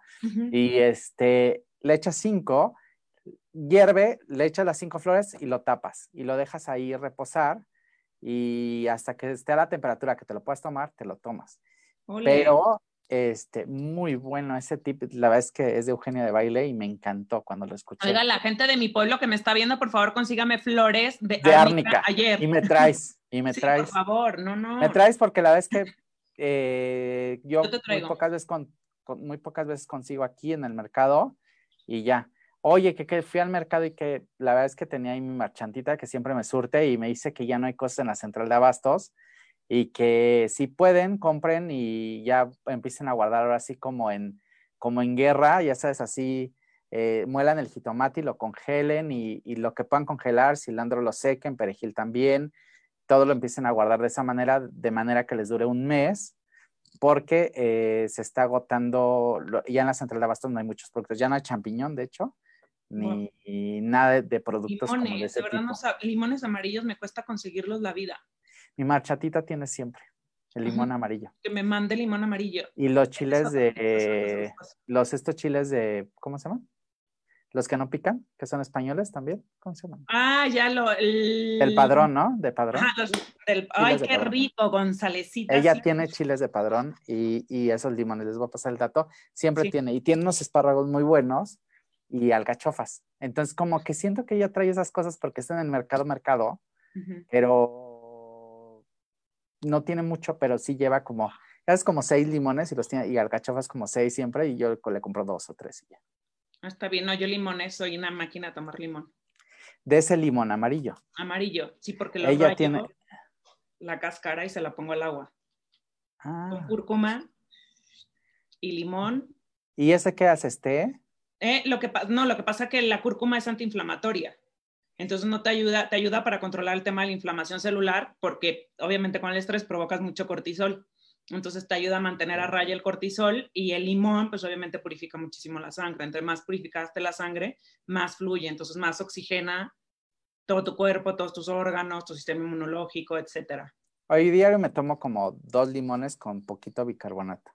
[SPEAKER 1] Y este, le echas cinco, hierve, le echas las cinco flores y lo tapas y lo dejas ahí reposar y hasta que esté a la temperatura que te lo puedas tomar, te lo tomas. Pero este, muy bueno ese tip. La verdad es que es de Eugenia de Baile y me encantó cuando lo escuché.
[SPEAKER 2] Oiga, la gente de mi pueblo que me está viendo, por favor, consígame flores de,
[SPEAKER 1] de árnica, ayer. Y me traes, y me traes.
[SPEAKER 2] Por favor, no, no.
[SPEAKER 1] Me traes porque la verdad es que eh, yo, muy, pocas veces con, muy pocas veces consigo aquí en el mercado y ya. Oye, que, que, fui al mercado y que la verdad es que tenía ahí mi marchantita que siempre me surte y me dice que ya no hay cosas en la central de abastos y que si pueden, compren y ya empiecen a guardar ahora así como en, como en guerra, ya sabes, así eh, muelan el jitomate y lo congelen y, y, lo que puedan congelar, cilantro lo sequen, perejil también, todo lo empiecen a guardar de esa manera, de manera que les dure un mes, porque eh, se está agotando, ya en la central de abastos no hay muchos productos, ya no hay champiñón, de hecho, ni, nada de, productos
[SPEAKER 2] limones, como de ese verdad, limones amarillos me cuesta conseguirlos la vida.
[SPEAKER 1] Mi marchatita tiene siempre el limón amarillo.
[SPEAKER 2] Que me mande limón amarillo.
[SPEAKER 1] Y los chiles de, los estos chiles de, ¿cómo se llaman? Los que no pican, que son españoles también. ¿Cómo se llaman?
[SPEAKER 2] Ah, ya lo.
[SPEAKER 1] El, padrón, ¿no? De padrón.
[SPEAKER 2] ay, qué rico, con
[SPEAKER 1] Ella tiene chiles de padrón y, y, esos limones, les voy a pasar el dato. Siempre tiene, y tiene unos espárragos muy buenos y algachofas. Entonces, como que siento que ella trae esas cosas porque está en el mercado, mercado, pero no tiene mucho, pero sí lleva como, es como seis limones y los tiene, y alcachofas como seis siempre, y yo le compro dos o tres y ya.
[SPEAKER 2] Ah, está bien, no, yo limones, soy una máquina a tomar limón.
[SPEAKER 1] De ese limón amarillo.
[SPEAKER 2] Amarillo, sí, porque lo
[SPEAKER 1] Ella tiene
[SPEAKER 2] la cáscara y se la pongo al agua. Ah. Con cúrcuma y limón.
[SPEAKER 1] ¿Y ese qué hace este?
[SPEAKER 2] Eh, lo que no, lo que pasa es que la cúrcuma es antiinflamatoria. Entonces no te ayuda, te ayuda para controlar el tema de la inflamación celular porque obviamente con el estrés provocas mucho cortisol. Entonces te ayuda a mantener a raya el cortisol y el limón pues obviamente purifica muchísimo la sangre. Entre más purificaste la sangre, más fluye, entonces más oxigena todo tu cuerpo, todos tus órganos, tu sistema inmunológico, etcétera.
[SPEAKER 1] Hoy diario me tomo como dos limones con poquito bicarbonato.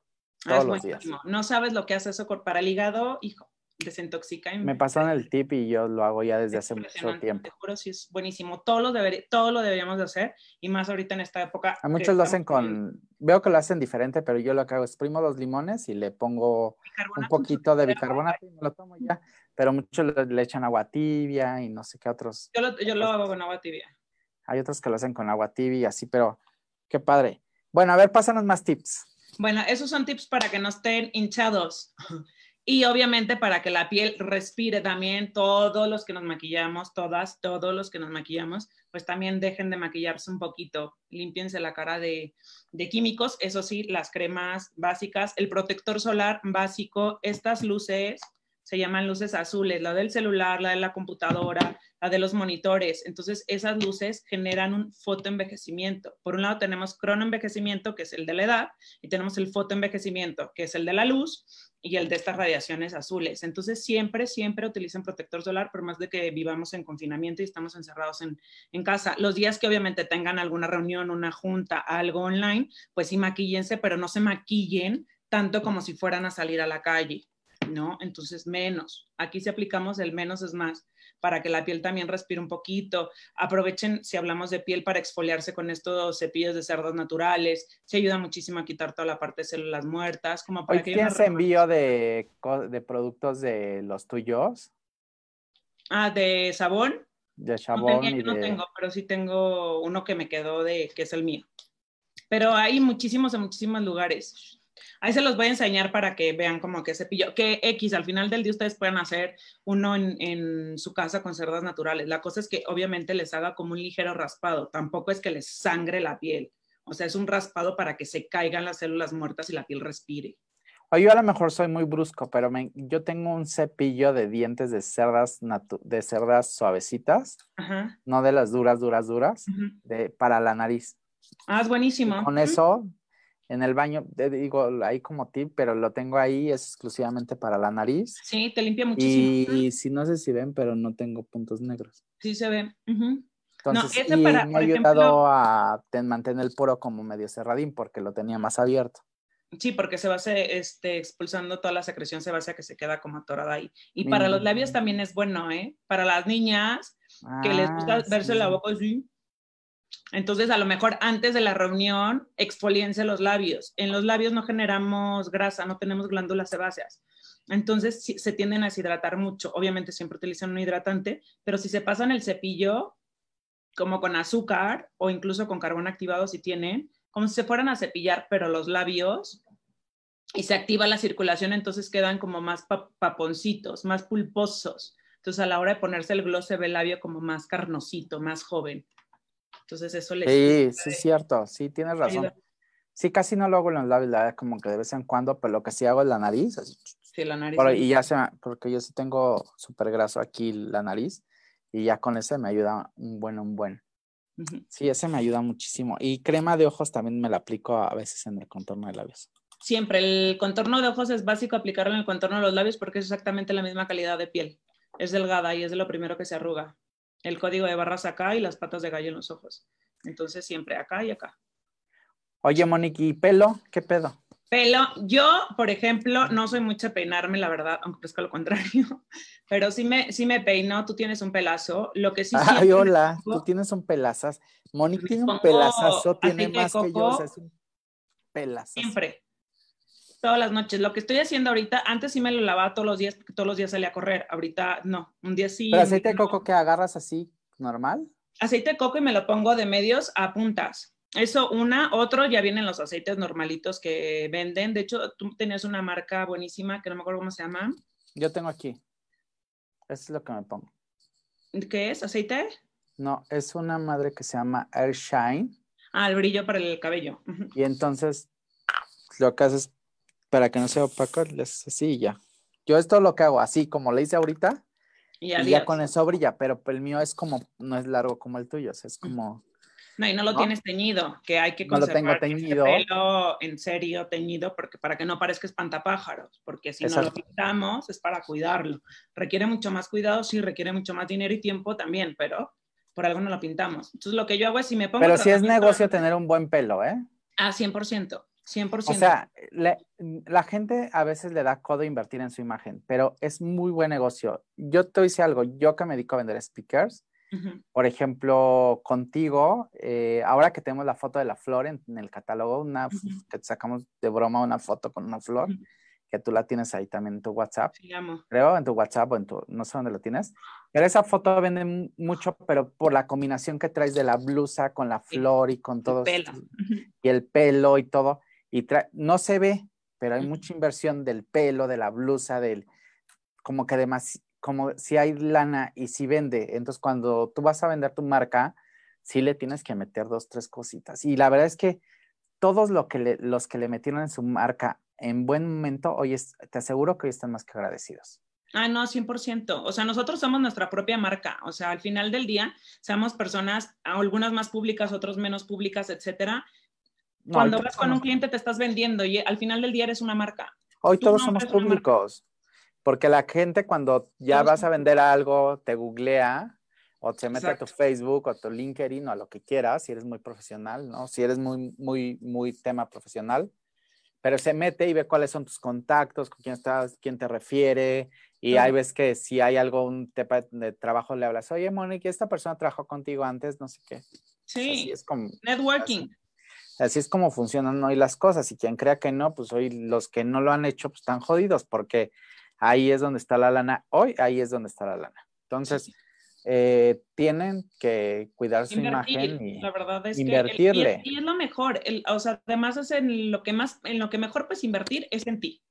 [SPEAKER 1] Ah, todos los días.
[SPEAKER 2] No sabes lo que hace eso para el hígado, hijo desintoxica.
[SPEAKER 1] Me pasaron el tip y yo lo hago ya desde hace mucho tiempo.
[SPEAKER 2] Te juro, sí es buenísimo. Todo lo, todo lo deberíamos de hacer y más ahorita en esta época.
[SPEAKER 1] A muchos lo hacen con, veo que lo hacen diferente, pero yo lo que hago es primo los limones y le pongo un poquito de bicarbonato y me lo tomo ya. Pero muchos le, echan agua tibia y no sé qué otros.
[SPEAKER 2] Yo lo, yo lo hago con agua tibia.
[SPEAKER 1] Hay otros que lo hacen con agua tibia y así, pero qué padre. Bueno, a ver, pásanos más tips.
[SPEAKER 2] Bueno, esos son tips para que no estén hinchados. [laughs] Y obviamente para que la piel respire también, todos los que nos maquillamos, todas, todos los que nos maquillamos, pues también dejen de maquillarse un poquito, limpiense la cara de, de químicos, eso sí, las cremas básicas, el protector solar básico, estas luces se llaman luces azules, la del celular, la de la computadora, la de los monitores. Entonces, esas luces generan un fotoenvejecimiento. Por un lado tenemos cronoenvejecimiento, que es el de la edad, y tenemos el fotoenvejecimiento, que es el de la luz, y el de estas radiaciones azules. Entonces, siempre, siempre utilicen protector solar, por más de que vivamos en confinamiento y estamos encerrados en, en, casa. Los días que obviamente tengan alguna reunión, una junta, algo online, pues sí maquíllense, pero no se maquillen tanto como si fueran a salir a la calle, ¿no? Entonces, menos. Aquí si aplicamos el menos es más para que la piel también respire un poquito. Aprovechen, si hablamos de piel, para exfoliarse con estos cepillos de cerdos naturales. Se ayuda muchísimo a quitar toda la parte de células muertas. Como para que
[SPEAKER 1] ¿Tienes envío de, de productos de los tuyos?
[SPEAKER 2] Ah, de sabón.
[SPEAKER 1] De sabón.
[SPEAKER 2] No, tengo, pero sí tengo uno que me quedó de que es el mío. Pero hay muchísimos en muchísimos lugares. Ahí se los voy a enseñar para que vean como que cepillo, que X, al final del día ustedes pueden hacer uno en, su casa con cerdas naturales. La cosa es que obviamente les haga como un ligero raspado, tampoco es que les sangre la piel. O sea, es un raspado para que se caigan las células muertas y la piel respire.
[SPEAKER 1] O yo a lo mejor soy muy brusco, pero yo tengo un cepillo de dientes de cerdas, de cerdas suavecitas, no de las duras, duras, duras, de, para la nariz.
[SPEAKER 2] Ah, es buenísimo.
[SPEAKER 1] con eso en el baño, digo, ahí como tip, pero lo tengo ahí, es exclusivamente para la nariz.
[SPEAKER 2] Sí, te limpia muchísimo.
[SPEAKER 1] Y, si no sé si ven, pero no tengo puntos negros.
[SPEAKER 2] Sí se ven.
[SPEAKER 1] Entonces, me ha ayudado a mantener el poro como medio cerradín porque lo tenía más abierto.
[SPEAKER 2] Sí, porque se va este, expulsando toda la secreción sebácea que se queda como atorada ahí. Y para los labios también es bueno, ¿eh? Para las niñas que les gusta ah, verse la boca así. Entonces, a lo mejor antes de la reunión, exfoliense los labios. En los labios no generamos grasa, no tenemos glándulas sebáceas. Entonces, se tienden a deshidratar mucho. Obviamente, siempre utilizan un hidratante, pero si se pasan el cepillo, como con azúcar o incluso con carbón activado, si tienen, como si se fueran a cepillar, pero los labios, y se activa la circulación, entonces quedan como más paponcitos, más pulposos. Entonces a la hora de ponerse el gloss se ve el labio como más carnosito, más joven. Entonces eso le...
[SPEAKER 1] Sí, sí, es cierto, sí, tienes razón. Sí, casi no lo hago en los labios, la como que de vez en cuando, pero lo que sí hago es la nariz.
[SPEAKER 2] sí, la nariz.
[SPEAKER 1] y ya se, porque yo sí tengo súper graso aquí la nariz y ya con ese me ayuda un buen, un buen. Sí, ese me ayuda muchísimo. Y crema de ojos también me la aplico a veces en el contorno de labios.
[SPEAKER 2] Siempre, el contorno de ojos es básico aplicarlo en el contorno de los labios porque es exactamente la misma calidad de piel. Es delgada y es de lo primero que se arruga. El código de barras acá y las patas de gallo en los ojos. Entonces siempre acá y acá.
[SPEAKER 1] Oye, Monique, ¿y pelo? ¿Qué pedo?
[SPEAKER 2] Pelo, yo, por ejemplo, no soy mucho de peinarme, la verdad, aunque es que lo contrario, [laughs] pero sí me, sí me peino, tú tienes un pelazo, lo que sí...
[SPEAKER 1] Ay, hola, tú tienes un pelazas. Monique tiene un pelazazo, tiene más que yo, o sea, es un pelazazo.
[SPEAKER 2] Siempre, todas las noches. Lo que estoy haciendo ahorita, antes sí me lo lavaba todos los días, porque todos los días salía a correr, ahorita no, un día sí.
[SPEAKER 1] ¿Pero aceite de coco que agarras así, normal?
[SPEAKER 2] Aceite de coco y me lo pongo de medios a puntas. Eso una, otro, ya vienen los aceites normalitos que venden. De hecho, tú tenías una marca buenísima que no me acuerdo cómo se llama.
[SPEAKER 1] Yo tengo aquí. Eso es lo que me pongo.
[SPEAKER 2] ¿Qué es? ¿Aceite?
[SPEAKER 1] No, es una madre que se llama Air Shine.
[SPEAKER 2] Ah, el brillo para el cabello.
[SPEAKER 1] Y entonces lo que haces para que no sea opaco, es así ya. Yo esto lo que hago así, como le hice ahorita, y, ya con eso brilla, pero el mío es como, no es largo como el tuyo, es como
[SPEAKER 2] no, y no lo tienes teñido, que hay que conservar
[SPEAKER 1] no lo tengo teñido.
[SPEAKER 2] pelo en serio teñido porque para que no parezca espantapájaros, porque si no lo pintamos es para cuidarlo. Requiere mucho más cuidado, sí, requiere mucho más dinero y tiempo también, pero por algo no lo pintamos. Entonces lo que yo hago es si me pongo...
[SPEAKER 1] Pero si es negocio tener un buen pelo, ¿eh?
[SPEAKER 2] Ah, 100%. 100%.
[SPEAKER 1] O sea, la gente a veces le da codo invertir en su imagen, pero es muy buen negocio. Yo te hice algo, yo que me dedico a vender speakers, por ejemplo, contigo, eh, ahora que tenemos la foto de la flor en, el catálogo, una, que sacamos de broma una foto con una flor, que tú la tienes ahí también en tu WhatsApp. Creo, en tu WhatsApp o en tu, no sé dónde lo tienes. Pero esa foto vende mucho, pero por la combinación que traes de la blusa con la flor y con todo.
[SPEAKER 2] El pelo.
[SPEAKER 1] Y el pelo y todo. Y no se ve, pero hay mucha inversión del pelo, de la blusa, del, como que demasiado como si hay lana y si vende, entonces cuando tú vas a vender tu marca, sí le tienes que meter dos, tres cositas. Y la verdad es que todos lo que los que le metieron en su marca en buen momento, hoy te aseguro que hoy están más que agradecidos.
[SPEAKER 2] Ah, no, 100%. O sea, nosotros somos nuestra propia marca. O sea, al final del día, somos personas, algunas más públicas, otras menos públicas, etcétera. Cuando vas con un cliente te estás vendiendo y al final del día eres una marca.
[SPEAKER 1] Hoy todos somos públicos. Porque la gente cuando ya vas a vender algo, te googlea o te mete a tu Facebook o tu LinkedIn o a lo que quieras, si eres muy profesional, ¿no? Si eres muy, muy, muy tema profesional, pero se mete y ve cuáles son tus contactos, con quién estás, quién te refiere, y ahí ves que si hay algo, un tema de trabajo, le hablas, oye, Monique, esta persona trabajó contigo antes, no sé qué.
[SPEAKER 2] Sí, es como, networking.
[SPEAKER 1] Así, es como funcionan hoy las cosas, y quien crea que no, pues hoy los que no lo han hecho, pues están jodidos, porque ahí es donde está la lana. Hoy, ahí es donde está la lana. Entonces, eh, tienen que cuidar su imagen y
[SPEAKER 2] la verdad es
[SPEAKER 1] invertirle.
[SPEAKER 2] Que y, es, lo mejor, o sea, además es en lo que más, en lo que mejor puedes invertir es en ti.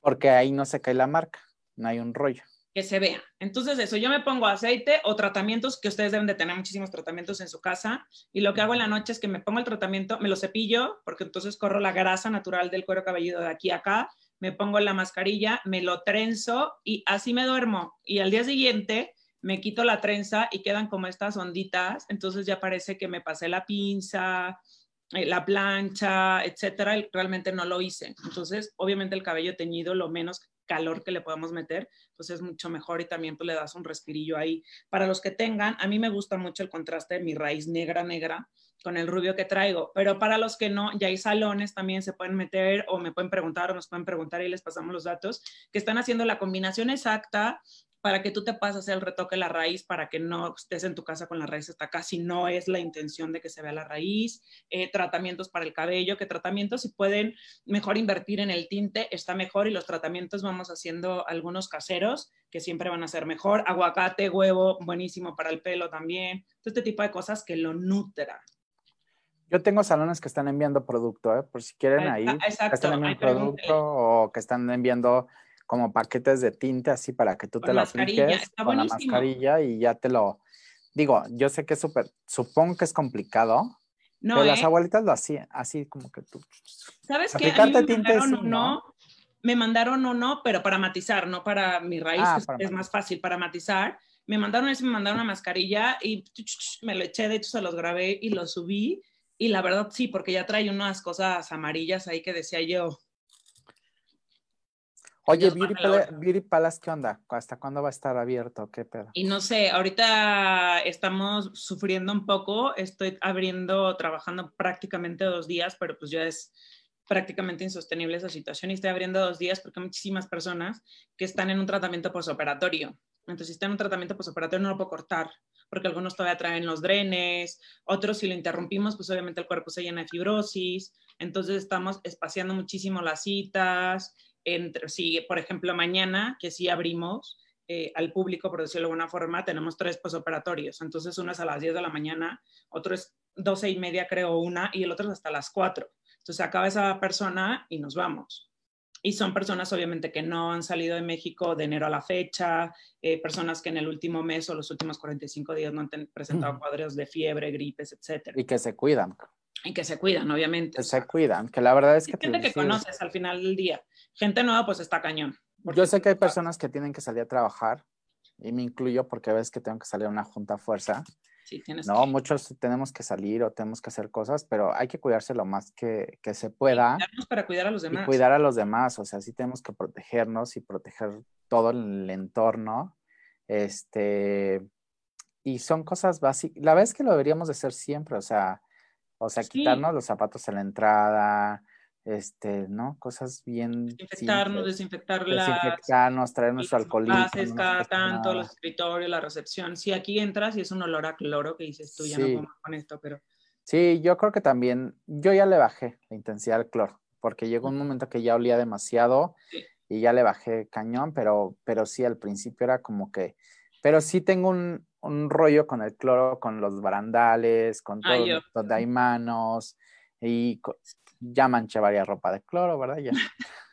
[SPEAKER 1] Porque ahí no se cae la marca, no hay un rollo.
[SPEAKER 2] Que se vea. Entonces, eso, yo me pongo aceite o tratamientos, que ustedes deben de tener muchísimos tratamientos en su casa, y lo que hago en la noche es que me pongo el tratamiento, me lo cepillo, porque entonces corro la grasa natural del cuero cabelludo de aquí a acá, me pongo la mascarilla, me lo trenzo y así me duermo. Y al día siguiente me quito la trenza y quedan como estas onditas, entonces ya parece que me pasé la pinza, eh, la plancha, etcétera, realmente no lo hice. Entonces, obviamente el cabello teñido lo menos calor que le podamos meter, pues es mucho mejor y también pues le das un respirillo ahí. Para los que tengan, a mí me gusta mucho el contraste de mi raíz negra, negra, con el rubio que traigo, pero para los que no, ya hay salones también se pueden meter o me pueden preguntar o nos pueden preguntar y les pasamos los datos, que están haciendo la combinación exacta para que tú te pases el retoque de la raíz, para que no estés en tu casa con la raíz hasta acá, si no es la intención de que se vea la raíz, eh, tratamientos para el cabello, que tratamientos si pueden mejor invertir en el tinte, está mejor y los tratamientos vamos haciendo algunos caseros que siempre van a ser mejor, aguacate, huevo, buenísimo para el pelo también, este tipo de cosas que lo nutra.
[SPEAKER 1] Yo tengo salones que están enviando producto, ¿eh? por si quieren ahí,
[SPEAKER 2] Exacto,
[SPEAKER 1] están enviando producto o que están enviando como paquetes de tinte así para que tú te lo apliques con la mascarilla y ya te lo digo, yo sé que es súper, supongo que es complicado, no, pero las ¿eh? abuelitas lo hacían, así como que tú.
[SPEAKER 2] ¿Sabes qué? A mí me mandaron uno, me mandaron uno, pero para matizar, no para mi raíz, ah, es, más fácil para matizar. Me mandaron me mandaron una mascarilla y me lo eché, de hecho se los grabé y lo subí. Y la verdad sí, porque ya trae unas cosas amarillas ahí que decía yo,
[SPEAKER 1] Oye, Beauty, Palace, ¿qué onda? ¿Hasta cuándo va a estar abierto? ¿Qué pedo?
[SPEAKER 2] Y no sé, ahorita estamos sufriendo un poco, estoy abriendo, trabajando prácticamente dos días, pero pues ya es prácticamente insostenible esa situación y estoy abriendo dos días porque hay muchísimas personas que están en un tratamiento posoperatorio. Entonces, si están en un tratamiento posoperatorio no lo puedo cortar porque algunos todavía traen los drenes, otros si lo interrumpimos, pues obviamente el cuerpo se llena de fibrosis. Entonces, estamos espaciando muchísimo las citas, entre, si, por ejemplo, mañana, que sí abrimos eh, al público, por decirlo de alguna forma, tenemos tres posoperatorios. Entonces, uno es a las 10 de la mañana, otro es 12 y media, creo, una, y el otro es hasta las 4. Entonces, acaba esa persona y nos vamos. Y son personas, obviamente, que no han salido de México de enero a la fecha, eh, personas que en el último mes o los últimos 45 días no han presentado cuadros de fiebre, gripes, etc.
[SPEAKER 1] Y que se cuidan.
[SPEAKER 2] Y que se cuidan, obviamente.
[SPEAKER 1] Que se cuidan, que la verdad es que...
[SPEAKER 2] Gente que conoces al final del día. Gente nueva, pues está cañón.
[SPEAKER 1] Yo sé que hay personas que tienen que salir a trabajar y me incluyo porque ves que tengo que salir a una junta a fuerza.
[SPEAKER 2] Sí, tienes
[SPEAKER 1] no, muchos tenemos que salir o tenemos que hacer cosas, pero hay que cuidarse lo más que, que se pueda.
[SPEAKER 2] Y para cuidar a los demás.
[SPEAKER 1] Y cuidar a los demás, o sea, sí tenemos que protegernos y proteger todo el entorno. Este, y son cosas básicas. La vez que lo deberíamos de hacer siempre, o sea, o sea, quitarnos los zapatos en la entrada, este, ¿no? Cosas bien.
[SPEAKER 2] Desinfectarnos, desinfectarlas.
[SPEAKER 1] Desinfectarnos, traer nuestro alcoholismo.
[SPEAKER 2] Haces cada tanto, los escritorios, la recepción. Sí, aquí entras y es un olor a cloro que dices tú, ya no puedo con esto, pero.
[SPEAKER 1] Sí, yo creo que también, yo ya le bajé la intensidad del cloro, porque llegó un momento que ya olía demasiado y ya le bajé cañón, pero, pero sí, al principio era como que, pero sí tengo un, un rollo con el cloro, con los barandales, con todo, donde hay manos y ya manché varias ropa de cloro, ¿verdad? Ya. [laughs]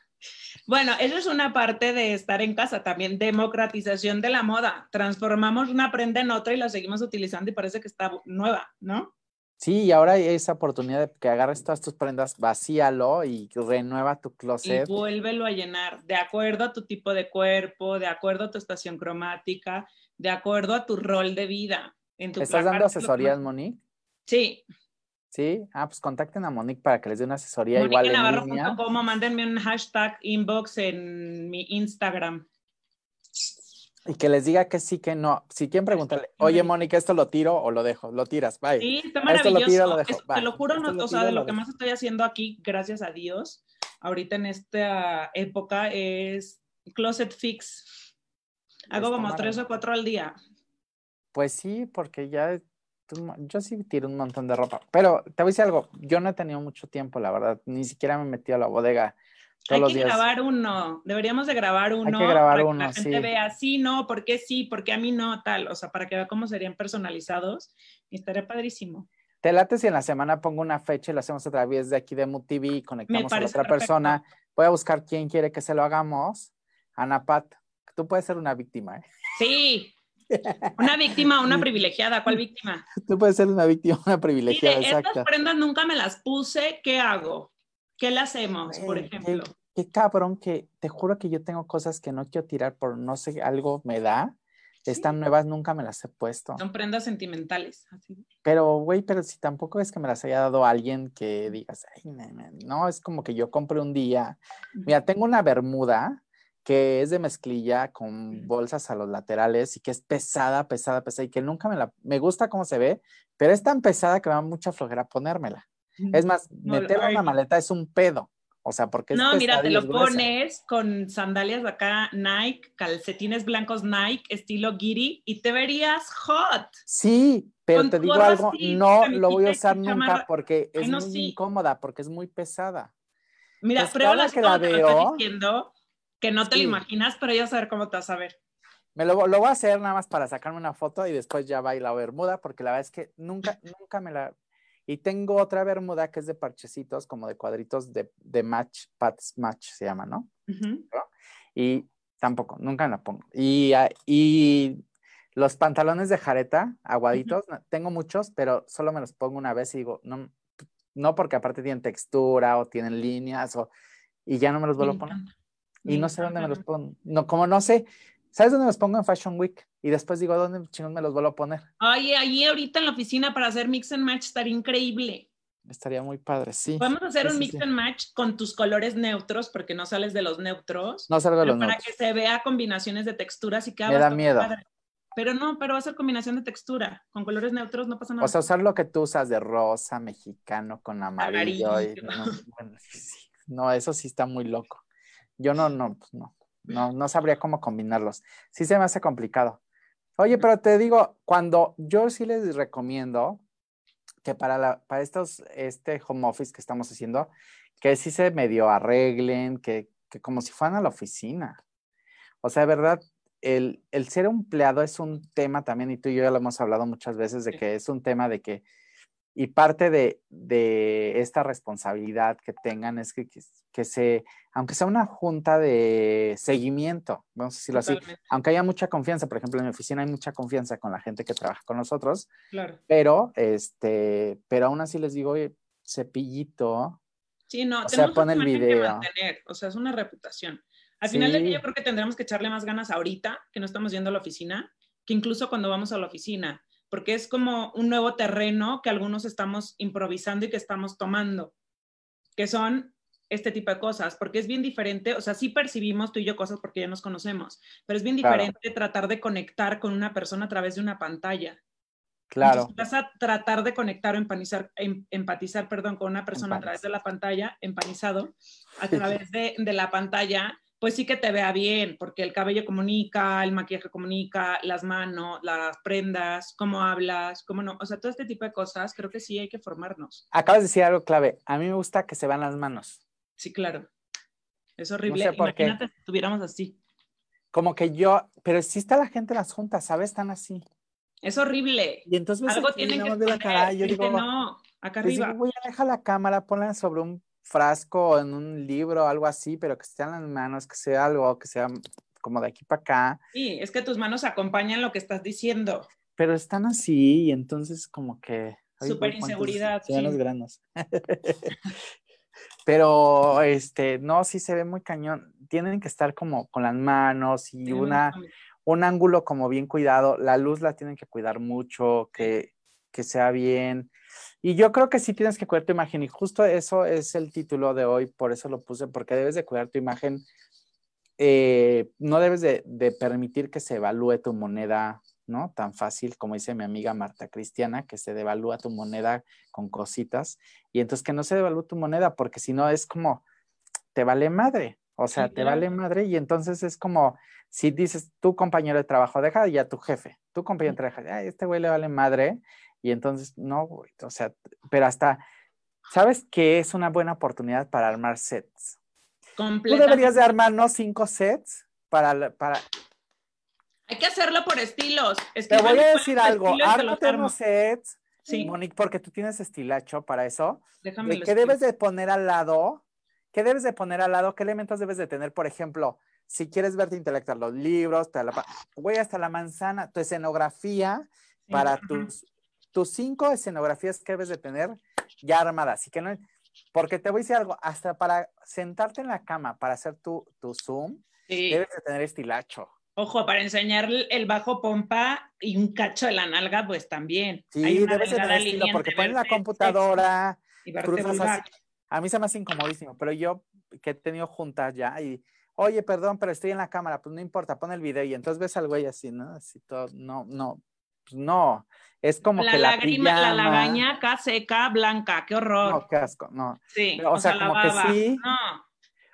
[SPEAKER 2] Bueno, eso es una parte de estar en casa, también democratización de la moda. Transformamos una prenda en otra y la seguimos utilizando y parece que está nueva, ¿no?
[SPEAKER 1] Sí, y ahora hay esa oportunidad de que agarres todas tus prendas, vacíalo y renueva tu closet.
[SPEAKER 2] Y vuélvelo a llenar, de acuerdo a tu tipo de cuerpo, de acuerdo a tu estación cromática, de acuerdo a tu rol de vida.
[SPEAKER 1] En tu ¿Estás dando asesorías, Monique?
[SPEAKER 2] Sí,
[SPEAKER 1] Sí, ah, pues contacten a Monique para que les dé una asesoría igual en línea.
[SPEAKER 2] Como mándenme un hashtag inbox en mi Instagram.
[SPEAKER 1] Y que les diga que sí, que no. Si quieren preguntarle, oye, Mónica, ¿esto lo tiro o lo dejo? Lo tiras, bye.
[SPEAKER 2] Sí, está maravilloso. Esto lo tiro, lo dejo, Te lo juro, no, o sea, de lo, que más estoy haciendo aquí, gracias a Dios, ahorita en esta época es Closet Fix. Hago como tres o cuatro al día.
[SPEAKER 1] Pues sí, porque ya yo sí tiro un montón de ropa, pero te voy a decir algo, yo no he tenido mucho tiempo, la verdad, ni siquiera me he metido a la bodega.
[SPEAKER 2] Todos Hay que grabar uno, deberíamos de grabar uno.
[SPEAKER 1] Hay que grabar
[SPEAKER 2] para
[SPEAKER 1] uno,
[SPEAKER 2] que la gente vea, sí, no, ¿por qué sí? ¿Por qué a mí no? Tal, o sea, para que vea cómo serían personalizados. Y estaría padrísimo.
[SPEAKER 1] Te late si en la semana pongo una fecha y lo hacemos a través de aquí de MUTV y conectamos a otra persona. Voy a buscar quién quiere que se lo hagamos. Ana Pat, tú puedes ser una víctima, ¿eh?
[SPEAKER 2] Sí, una víctima, una privilegiada, ¿cuál víctima?
[SPEAKER 1] Tú puedes ser una víctima, una privilegiada, exacto.
[SPEAKER 2] Estas prendas nunca me las puse, ¿qué hago? ¿Qué le hacemos, por ejemplo?
[SPEAKER 1] Qué, cabrón que te juro que yo tengo cosas que no quiero tirar por no sé, algo me da. Están nuevas, nunca me las he puesto.
[SPEAKER 2] Son prendas sentimentales.
[SPEAKER 1] Pero, güey, pero si tampoco es que me las haya dado alguien que digas, ay, no, es como que yo compré un día. Mira, tengo una bermuda que es de mezclilla con bolsas a los laterales y que es pesada, pesada, pesada y que nunca me la, me gusta cómo se ve, pero es tan pesada que me da mucha flojera ponérmela. Es más, meterla en una maleta es un pedo. O sea, porque es
[SPEAKER 2] No, mira, te lo pones con sandalias de acá Nike, calcetines blancos Nike, estilo Giri, y te verías hot.
[SPEAKER 1] Sí, pero te digo algo, no lo voy a usar nunca porque es muy incómoda, porque es muy pesada.
[SPEAKER 2] Mira, pues prueba que la veo, diciendo que no te lo imaginas, pero ya saber cómo te vas a ver.
[SPEAKER 1] Me lo, lo, voy a hacer nada más para sacarme una foto y después ya va a ir la bermuda, porque la verdad es que nunca, [laughs] nunca me la, y tengo otra bermuda que es de parchecitos, como de cuadritos de, de match, pats match se llama, ¿no? Y tampoco, nunca la pongo. Y, ah, y los pantalones de jareta, aguaditos, tengo muchos, pero solo me los pongo una vez y digo, no, no porque aparte tienen textura o tienen líneas o, y ya no me los vuelvo a poner. Y no sé dónde me los pongo. No, como no sé, ¿Sabes dónde los pongo en Fashion Week? Y después digo, ¿dónde chingos me los vuelvo a poner?
[SPEAKER 2] Oye, allí ahorita en la oficina para hacer mix and match estaría increíble.
[SPEAKER 1] Estaría muy padre, sí.
[SPEAKER 2] Podemos hacer un mix and match con tus colores neutros, porque no sales de los neutros.
[SPEAKER 1] No salgo de los
[SPEAKER 2] para que se vea combinaciones de texturas y cada
[SPEAKER 1] Me da miedo.
[SPEAKER 2] Pero no, pero va a ser combinación de textura. Con colores neutros no pasa nada.
[SPEAKER 1] O sea, usar lo que tú usas de rosa, mexicano, con amarillo. [laughs] no, eso sí está muy loco. Yo no, no, pues no. No, no sabría cómo combinarlos. Sí se me hace complicado. Oye, pero te digo, cuando yo sí les recomiendo que para, la, para estos, este home office que estamos haciendo, que sí se medio arreglen, que, que como si fueran a la oficina. O sea, de verdad, el, el, ser empleado es un tema también, y tú y yo ya lo hemos hablado muchas veces, de que es un tema de que y parte de, de, esta responsabilidad que tengan es que, que, se, aunque sea una junta de seguimiento, vamos a decirlo así, aunque haya mucha confianza, por ejemplo, en mi oficina hay mucha confianza con la gente que trabaja con nosotros,
[SPEAKER 2] claro.
[SPEAKER 1] pero, este, pero aún así les digo, oye, cepillito.
[SPEAKER 2] Sí, no, o sea, pone el video. mantener, o sea, es una reputación. Al final del día yo creo que tendremos que echarle más ganas ahorita, que no estamos yendo a la oficina, que incluso cuando vamos a la oficina porque es como un nuevo terreno que algunos estamos improvisando y que estamos tomando, que son este tipo de cosas, porque es bien diferente, o sea, sí percibimos tú y yo cosas porque ya nos conocemos, pero es bien diferente tratar de conectar con una persona a través de una pantalla.
[SPEAKER 1] Claro.
[SPEAKER 2] vas a tratar de conectar o empatizar, em, empatizar perdón, con una persona a través de la pantalla, empanizado, a través de, de la pantalla, pues sí que te vea bien, porque el cabello comunica, el maquillaje comunica, las manos, las prendas, cómo hablas, cómo no, o sea, todo este tipo de cosas, creo que sí hay que formarnos.
[SPEAKER 1] Acabas de decir algo clave, a mí me gusta que se vean las manos.
[SPEAKER 2] Sí, claro. Es horrible. Imagínate si estuviéramos así.
[SPEAKER 1] Como que yo, pero si está la gente en las juntas, ¿sabes? Están así.
[SPEAKER 2] Es horrible.
[SPEAKER 1] Y entonces
[SPEAKER 2] algo tienen que poner, cara, yo digo, no, acá arriba.
[SPEAKER 1] voy a dejar la cámara, ponla sobre un frasco en un libro, algo así, pero que esté en las manos, que sea algo, que sea como de aquí para acá.
[SPEAKER 2] Sí, es que tus manos acompañan lo que estás diciendo.
[SPEAKER 1] Pero están así y entonces como que...
[SPEAKER 2] Súper inseguridad.
[SPEAKER 1] Sí. los granos. [laughs] pero, este, no, sí se ve muy cañón. Tienen que estar como con las manos y una, un ángulo como bien cuidado. La luz la tienen que cuidar mucho, que, que sea bien. Y yo creo que sí tienes que cuidar tu imagen y justo eso es el título de hoy, por eso lo puse, porque debes de cuidar tu imagen. Eh, no debes de, permitir que se evalúe tu moneda, ¿no? Tan fácil como dice mi amiga Marta Cristiana, que se devalúa tu moneda con cositas. Y entonces que no se devalúe tu moneda, porque si no es como, te vale madre, o sea, te vale madre y entonces es como si dices tu compañero de trabajo, deja ya tu jefe, tu compañero de trabajo, Ay, este güey le vale madre y entonces, no, o sea, pero hasta, ¿sabes qué es una buena oportunidad para armar sets? Tú deberías de armar, ¿no? Cinco sets para, para...
[SPEAKER 2] Hay que hacerlo por estilos.
[SPEAKER 1] Te voy a decir algo, ármate unos sets, sí. Monique, porque tú tienes estilacho para eso.
[SPEAKER 2] Déjame
[SPEAKER 1] ¿Qué debes de poner al lado? ¿Qué debes de poner al lado? ¿Qué elementos debes de tener? Por ejemplo, si quieres verte intelectual, los libros, voy hasta la manzana, tu escenografía para tus tus cinco escenografías que debes de tener ya armadas. Así que no, porque te voy a decir algo, hasta para sentarte en la cama para hacer tu, tu Zoom, debes de tener estilacho.
[SPEAKER 2] Ojo, para enseñar el bajo pompa y un cacho de la nalga, pues también.
[SPEAKER 1] Sí, debes de tener estilo, porque pones la computadora, y cruzas así. A mí se me hace incomodísimo, pero yo que he tenido juntas ya y oye, perdón, pero estoy en la cámara, pues no importa, pon el video y entonces ves al güey así, ¿no? Así todo, no, no, pues no, es como que la
[SPEAKER 2] lágrima, la lagaña seca, blanca, qué horror.
[SPEAKER 1] No, qué asco, no. Sí, o, sea, como que sí. No.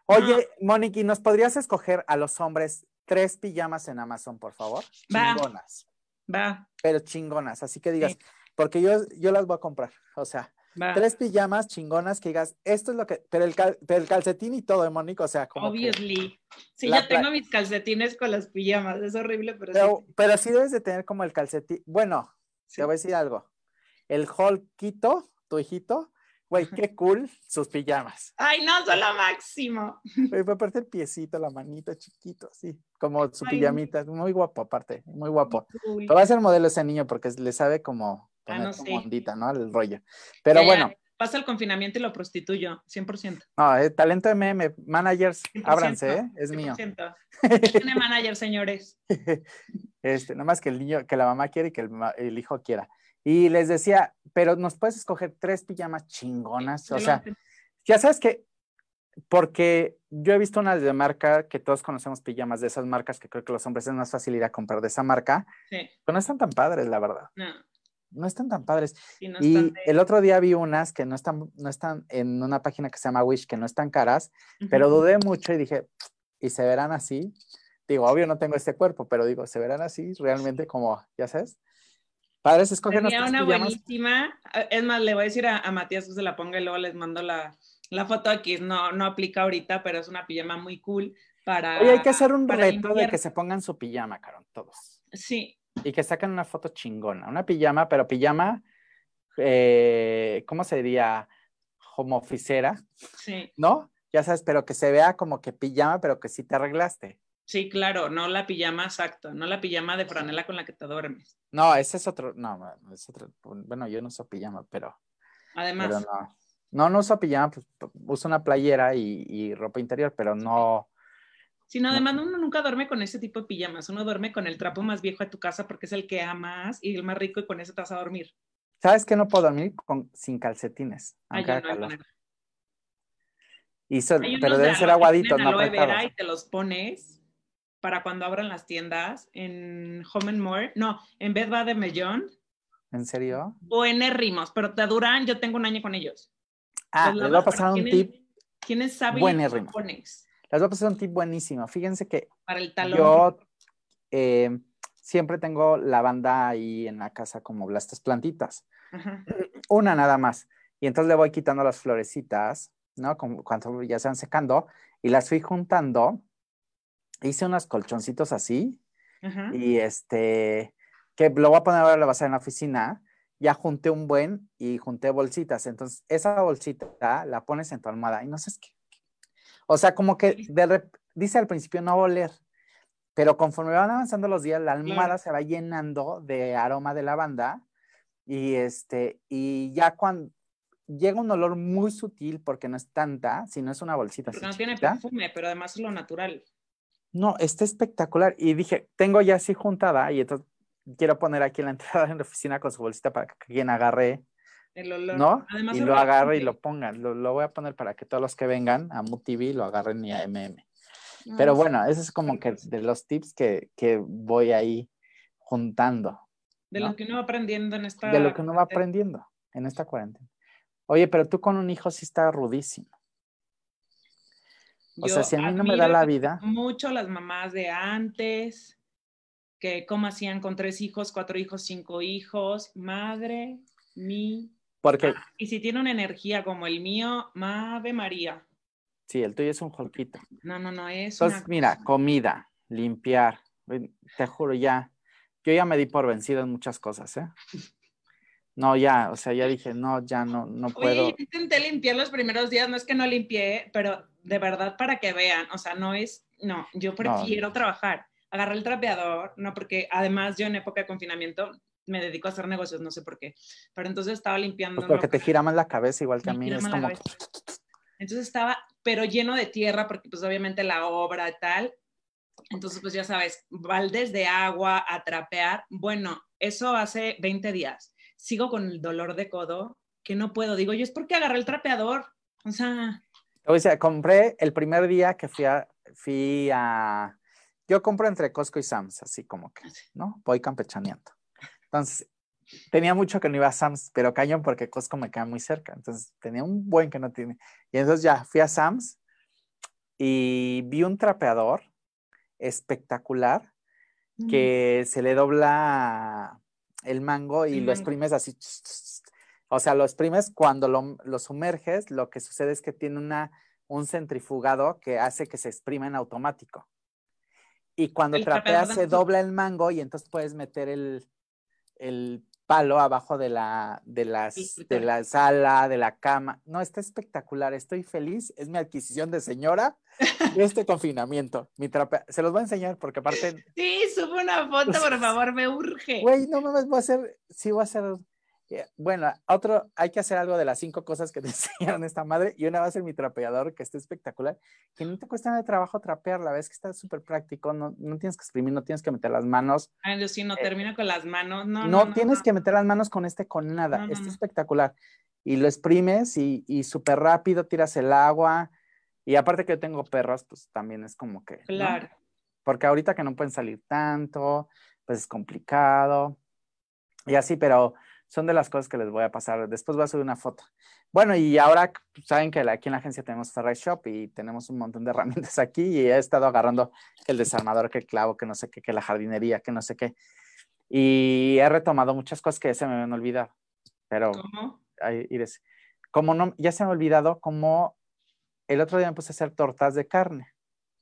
[SPEAKER 1] Oye, Monique, ¿nos podrías escoger a los hombres tres pijamas en Amazon, por favor?
[SPEAKER 2] Va. Chingonas. Va.
[SPEAKER 1] Pero chingonas, así que digas, porque yo, yo las voy a comprar, o sea, Tres pijamas chingonas que digas, esto es lo que, pero el, el calcetín y todo, ¿eh, Mónica, o sea, como.
[SPEAKER 2] Obviously. sí, yo tengo mis calcetines con las pijamas, es horrible, pero, pero
[SPEAKER 1] sí. Pero sí debes de tener como el calcetín. Bueno, te voy a decir algo. El Hulkito, tu hijito, güey, qué cool sus pijamas.
[SPEAKER 2] Ay, no, son lo máximo.
[SPEAKER 1] Güey, aparte el piecito, la manita chiquito, así, como su pijamita, muy guapo aparte, muy guapo. Pero va a ser modelo ese niño porque le sabe como Ah, no, como ondita, ¿no? El rollo. Pero bueno.
[SPEAKER 2] pasa el confinamiento y lo prostituyo, 100%.
[SPEAKER 1] No, eh, talento meme, managers, ábranse, ¿eh? es mío. [laughs]
[SPEAKER 2] Tiene manager, señores.
[SPEAKER 1] Este, más que el niño, que la mamá quiere y que el, hijo quiera. Y les decía, pero nos puedes escoger tres pijamas chingonas, o sea, ya sabes que, porque yo he visto una de marca que todos conocemos pijamas de esas marcas que creo que los hombres es más fácil ir a comprar de esa marca, sí. pero no están tan padres, la verdad. No no están tan padres. y el otro día vi unas que no están, no están en una página que se llama Wish, que no están caras, pero dudé mucho y dije, ¿y se verán así? Digo, obvio no tengo este cuerpo, pero digo, ¿se verán así realmente como, ya sabes? Padres, escogen
[SPEAKER 2] Tenía una buenísima, eh, es más, le voy a decir a, Matías que se la ponga y luego les mando la, la foto aquí, no, no aplica ahorita, pero es una pijama muy cool para...
[SPEAKER 1] Oye, hay que hacer un reto de que se pongan su pijama, Carón, todos.
[SPEAKER 2] Sí,
[SPEAKER 1] y que sacan una foto chingona, una pijama, pero pijama, eh, ¿cómo se diría? Homoficera.
[SPEAKER 2] Sí.
[SPEAKER 1] ¿No? Ya sabes, pero que se vea como que pijama, pero que sí te arreglaste.
[SPEAKER 2] Sí, claro, no la pijama exacto, no la pijama de franela con la que te duermes.
[SPEAKER 1] No, ese es otro, no, es otro, bueno, yo no uso pijama, pero.
[SPEAKER 2] Además.
[SPEAKER 1] no. no, no uso pijama, pues uso una playera y, y ropa interior, pero no,
[SPEAKER 2] Sino además uno nunca duerme con ese tipo de pijamas, uno duerme con el trapo más viejo de tu casa porque es el que amas y el más rico y con ese te vas a dormir.
[SPEAKER 1] ¿Sabes que no puedo dormir con, sin calcetines?
[SPEAKER 2] Ay, no
[SPEAKER 1] y pero deben ser aguaditos,
[SPEAKER 2] no vera y te los pones para cuando abran las tiendas en Home and More, no, en Bed Bath Beyond.
[SPEAKER 1] ¿En serio?
[SPEAKER 2] Buenérrimos, pero te duran, yo tengo un año con ellos.
[SPEAKER 1] Ah, les voy a pasar un tip.
[SPEAKER 2] ¿Quiénes saben
[SPEAKER 1] pones? Les voy a pasar un tip buenísimo. Fíjense que
[SPEAKER 2] Para el talón.
[SPEAKER 1] yo eh, siempre tengo lavanda ahí en la casa como estas plantitas. Una nada más. Y entonces le voy quitando las florecitas, ¿no? Como cuando ya se van secando y las fui juntando. Hice unos colchoncitos así y este, que lo voy a poner ahora la base en la oficina. Ya junté un buen y junté bolsitas. Entonces, esa bolsita la pones en tu almohada y no sé qué o sea, como que dice al principio no va a oler, pero conforme van avanzando los días, la almohada se va llenando de aroma de lavanda y este, y ya cuando llega un olor muy sutil porque no es tanta, sino es una bolsita.
[SPEAKER 2] Porque no tiene perfume, pero además es lo natural.
[SPEAKER 1] No, está espectacular. Y dije, tengo ya así juntada y entonces quiero poner aquí [laughs] en la entrada de la oficina con su bolsita para que quien agarre ¿No? y lo agarre y lo pongan. Lo, voy a poner para que todos los que vengan a MUTV lo agarren y a MM. Pero bueno, ese es como que de los tips que, voy ahí juntando.
[SPEAKER 2] De lo que uno va aprendiendo en esta.
[SPEAKER 1] De lo que uno va aprendiendo en esta cuarentena. Oye, pero tú con un hijo sí está rudísimo. O sea, si a mí no me da la vida.
[SPEAKER 2] Mucho las mamás de antes, que cómo hacían con tres hijos, cuatro hijos, cinco hijos. Madre mi
[SPEAKER 1] porque...
[SPEAKER 2] Ah, y si tiene una energía como el mío, Madre María.
[SPEAKER 1] Sí, el tuyo es un holquito.
[SPEAKER 2] No, no, no es.
[SPEAKER 1] Entonces, mira, comida, limpiar. Te juro, ya. Yo ya me di por vencido en muchas cosas, ¿eh? No, ya, o sea, ya dije, no, ya no, no puedo.
[SPEAKER 2] Oye, intenté limpiar los primeros días, no es que no limpié, pero de verdad para que vean, o sea, no es, no, yo prefiero trabajar. Agarré el trapeador, no, porque además yo en época de confinamiento me dedico a hacer negocios, no sé por qué. Pero entonces estaba limpiando.
[SPEAKER 1] Pues porque te gira más la cabeza igual que a mí. Es como...
[SPEAKER 2] Entonces estaba, pero lleno de tierra, porque pues obviamente la obra y tal. Entonces, pues ya sabes, baldes de agua, a trapear. Bueno, eso hace 20 días. Sigo con el dolor de codo, que no puedo. Digo, yo es porque agarré el trapeador. O sea...
[SPEAKER 1] O sea, compré el primer día que fui a, fui a, yo compro entre Costco y Sam's, así como que, ¿no? Voy campechaneando. Entonces, tenía mucho que no iba a Sam's, pero cañón porque Costco me queda muy cerca. Entonces, tenía un buen que no tiene. Y entonces ya fui a Sam's y vi un trapeador espectacular que se le dobla el mango y lo exprimes así. O sea, lo exprimes cuando lo, lo, sumerges, lo que sucede es que tiene una, un centrifugado que hace que se exprima en automático. Y cuando trapeas se dobla el mango y entonces puedes meter el, el palo abajo de la, de, las, de la sala, de la cama. No, está espectacular, estoy feliz. Es mi adquisición de señora [laughs] de este confinamiento. Mi trape... Se los voy a enseñar porque aparte...
[SPEAKER 2] Sí, sube una foto, por favor, me urge.
[SPEAKER 1] Güey, no mames, voy a hacer, sí voy a hacer bueno, otro, hay que hacer algo de las cinco cosas que te [laughs] enseñaron esta madre y una va a ser mi trapeador, que está espectacular, que no te cuesta nada de trabajo trapear, la vez que está súper práctico, no, no, tienes que exprimir, no tienes que meter las manos.
[SPEAKER 2] Ay, Dios, sí, no eh, termino con las manos, no.
[SPEAKER 1] No, no tienes que meter las manos con este con nada, está espectacular. Y lo exprimes y, y súper rápido tiras el agua. Y aparte que yo tengo perros, pues también es como que. Claro. Porque ahorita que no pueden salir tanto, pues es complicado. Y así, pero son de las cosas que les voy a pasar. Después voy a subir una foto. Bueno, y ahora saben que aquí en la agencia tenemos Ferrari Shop y tenemos un montón de [laughs] herramientas aquí y he estado agarrando el desarmador, que el clavo, que no sé qué, que la jardinería, que no sé qué. Y he retomado muchas cosas que se me habían olvidado. Pero, ¿Cómo? Ahí, como no, ya se me ha olvidado, como el otro día me puse a hacer tortas de carne.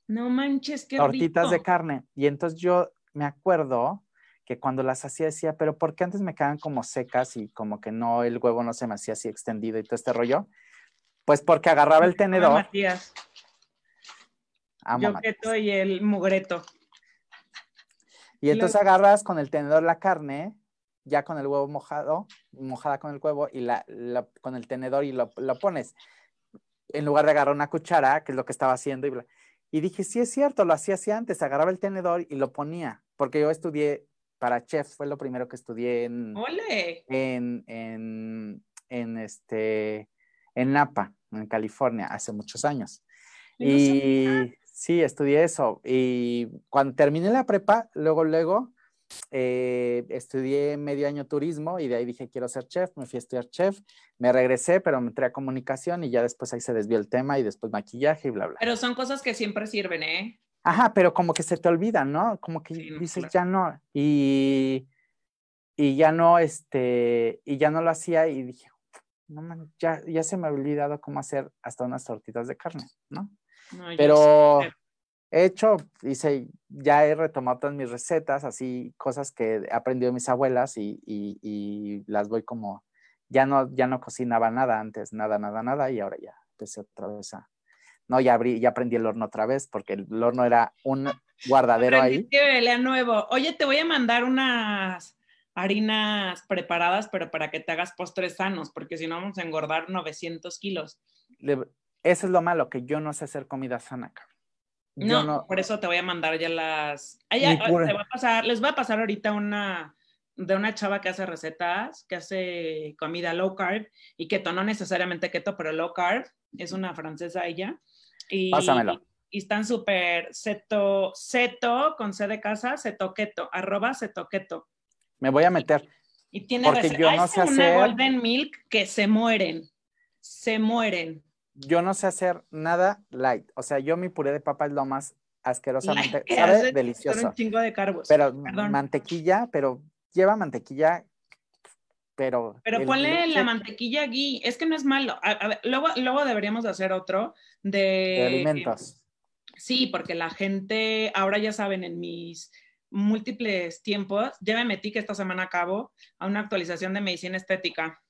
[SPEAKER 2] No manches, qué
[SPEAKER 1] Tortitas de carne. Y entonces yo me acuerdo que cuando las hacía decía, pero ¿por qué antes me quedaban como secas y como que no, el huevo no se me hacía así extendido y todo este rollo? Pues porque agarraba el tenedor.
[SPEAKER 2] Matías. Yo que y el mugreto.
[SPEAKER 1] Y entonces agarras con el tenedor la carne, ya con el huevo mojado, mojada con el huevo, y la, con el tenedor y lo, lo, pones. En lugar de agarrar una cuchara, que es lo que estaba haciendo. Y, y dije, sí es cierto, lo hacía así antes, agarraba el tenedor y lo ponía, porque yo estudié para chef, fue lo primero que estudié en, en, en, en, este, en Napa, en California, hace muchos años. Y sí, estudié eso. Y cuando terminé la prepa, luego, luego, eh, estudié medio año turismo y de ahí dije, quiero ser chef, me fui a estudiar chef, me regresé, pero me entré a comunicación y ya después ahí se desvió el tema y después maquillaje y bla, bla.
[SPEAKER 2] Pero son cosas que siempre sirven, ¿eh?
[SPEAKER 1] Ajá, pero como que se te olvida, ¿no? Como que dices, ya no. Y, y ya no, este, y ya no lo hacía y dije, no man, ya, ya se me ha olvidado cómo hacer hasta unas tortitas de carne, ¿no? pero he hecho, hice, ya he retomado todas mis recetas, así, cosas que he aprendido de mis abuelas y, y, y las voy como, ya no, ya no cocinaba nada antes, nada, nada, nada, y ahora ya empecé otra vez a, no, ya, abrí, ya aprendí el horno otra vez porque el horno era un guardadero ahí.
[SPEAKER 2] Que nuevo. Oye, te voy a mandar unas harinas preparadas, pero para que te hagas postres sanos, porque si no vamos a engordar 900 kilos.
[SPEAKER 1] eso es lo malo, que yo no sé hacer comida sana,
[SPEAKER 2] No, por eso te voy a mandar ya las... a pasar, les voy a pasar ahorita una de una chava que hace recetas, que hace comida low carb y keto, no necesariamente keto, pero low carb. Es una francesa ella. Y,
[SPEAKER 1] Pásamelo.
[SPEAKER 2] Y están súper seto, seto, con C de casa, setoqueto, arroba setoqueto.
[SPEAKER 1] Me voy a meter.
[SPEAKER 2] Y tiene
[SPEAKER 1] porque yo no sé
[SPEAKER 2] una golden milk que se mueren, se mueren.
[SPEAKER 1] Yo no sé hacer nada light. O sea, yo mi puré de papa es lo más asquerosamente, [laughs] sabe delicioso.
[SPEAKER 2] Un chingo de carbos.
[SPEAKER 1] Pero mantequilla, pero lleva mantequilla pero...
[SPEAKER 2] Pero ponle la mantequilla aquí, es que no es malo. luego, luego deberíamos hacer otro de...
[SPEAKER 1] de alimentos.
[SPEAKER 2] sí, porque la gente, ahora ya saben, en mis múltiples tiempos, ya me metí que esta semana acabo a una actualización de medicina estética.